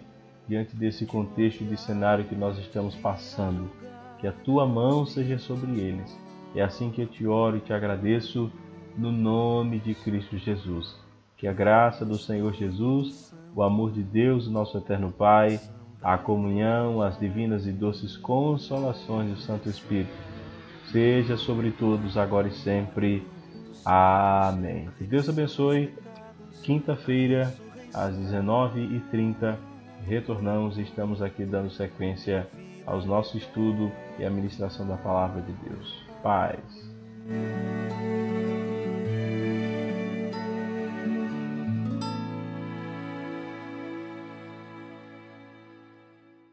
diante desse contexto de cenário que nós estamos passando. Que a tua mão seja sobre eles. É assim que eu te oro e te agradeço no nome de Cristo Jesus. Que a graça do Senhor Jesus, o amor de Deus, nosso eterno Pai, a comunhão, as divinas e doces consolações do Santo Espírito, seja sobre todos agora e sempre. Amém. Que Deus abençoe. Quinta-feira, às 19h30, retornamos e estamos aqui dando sequência aos nosso estudo e a ministração da palavra de Deus. Paz.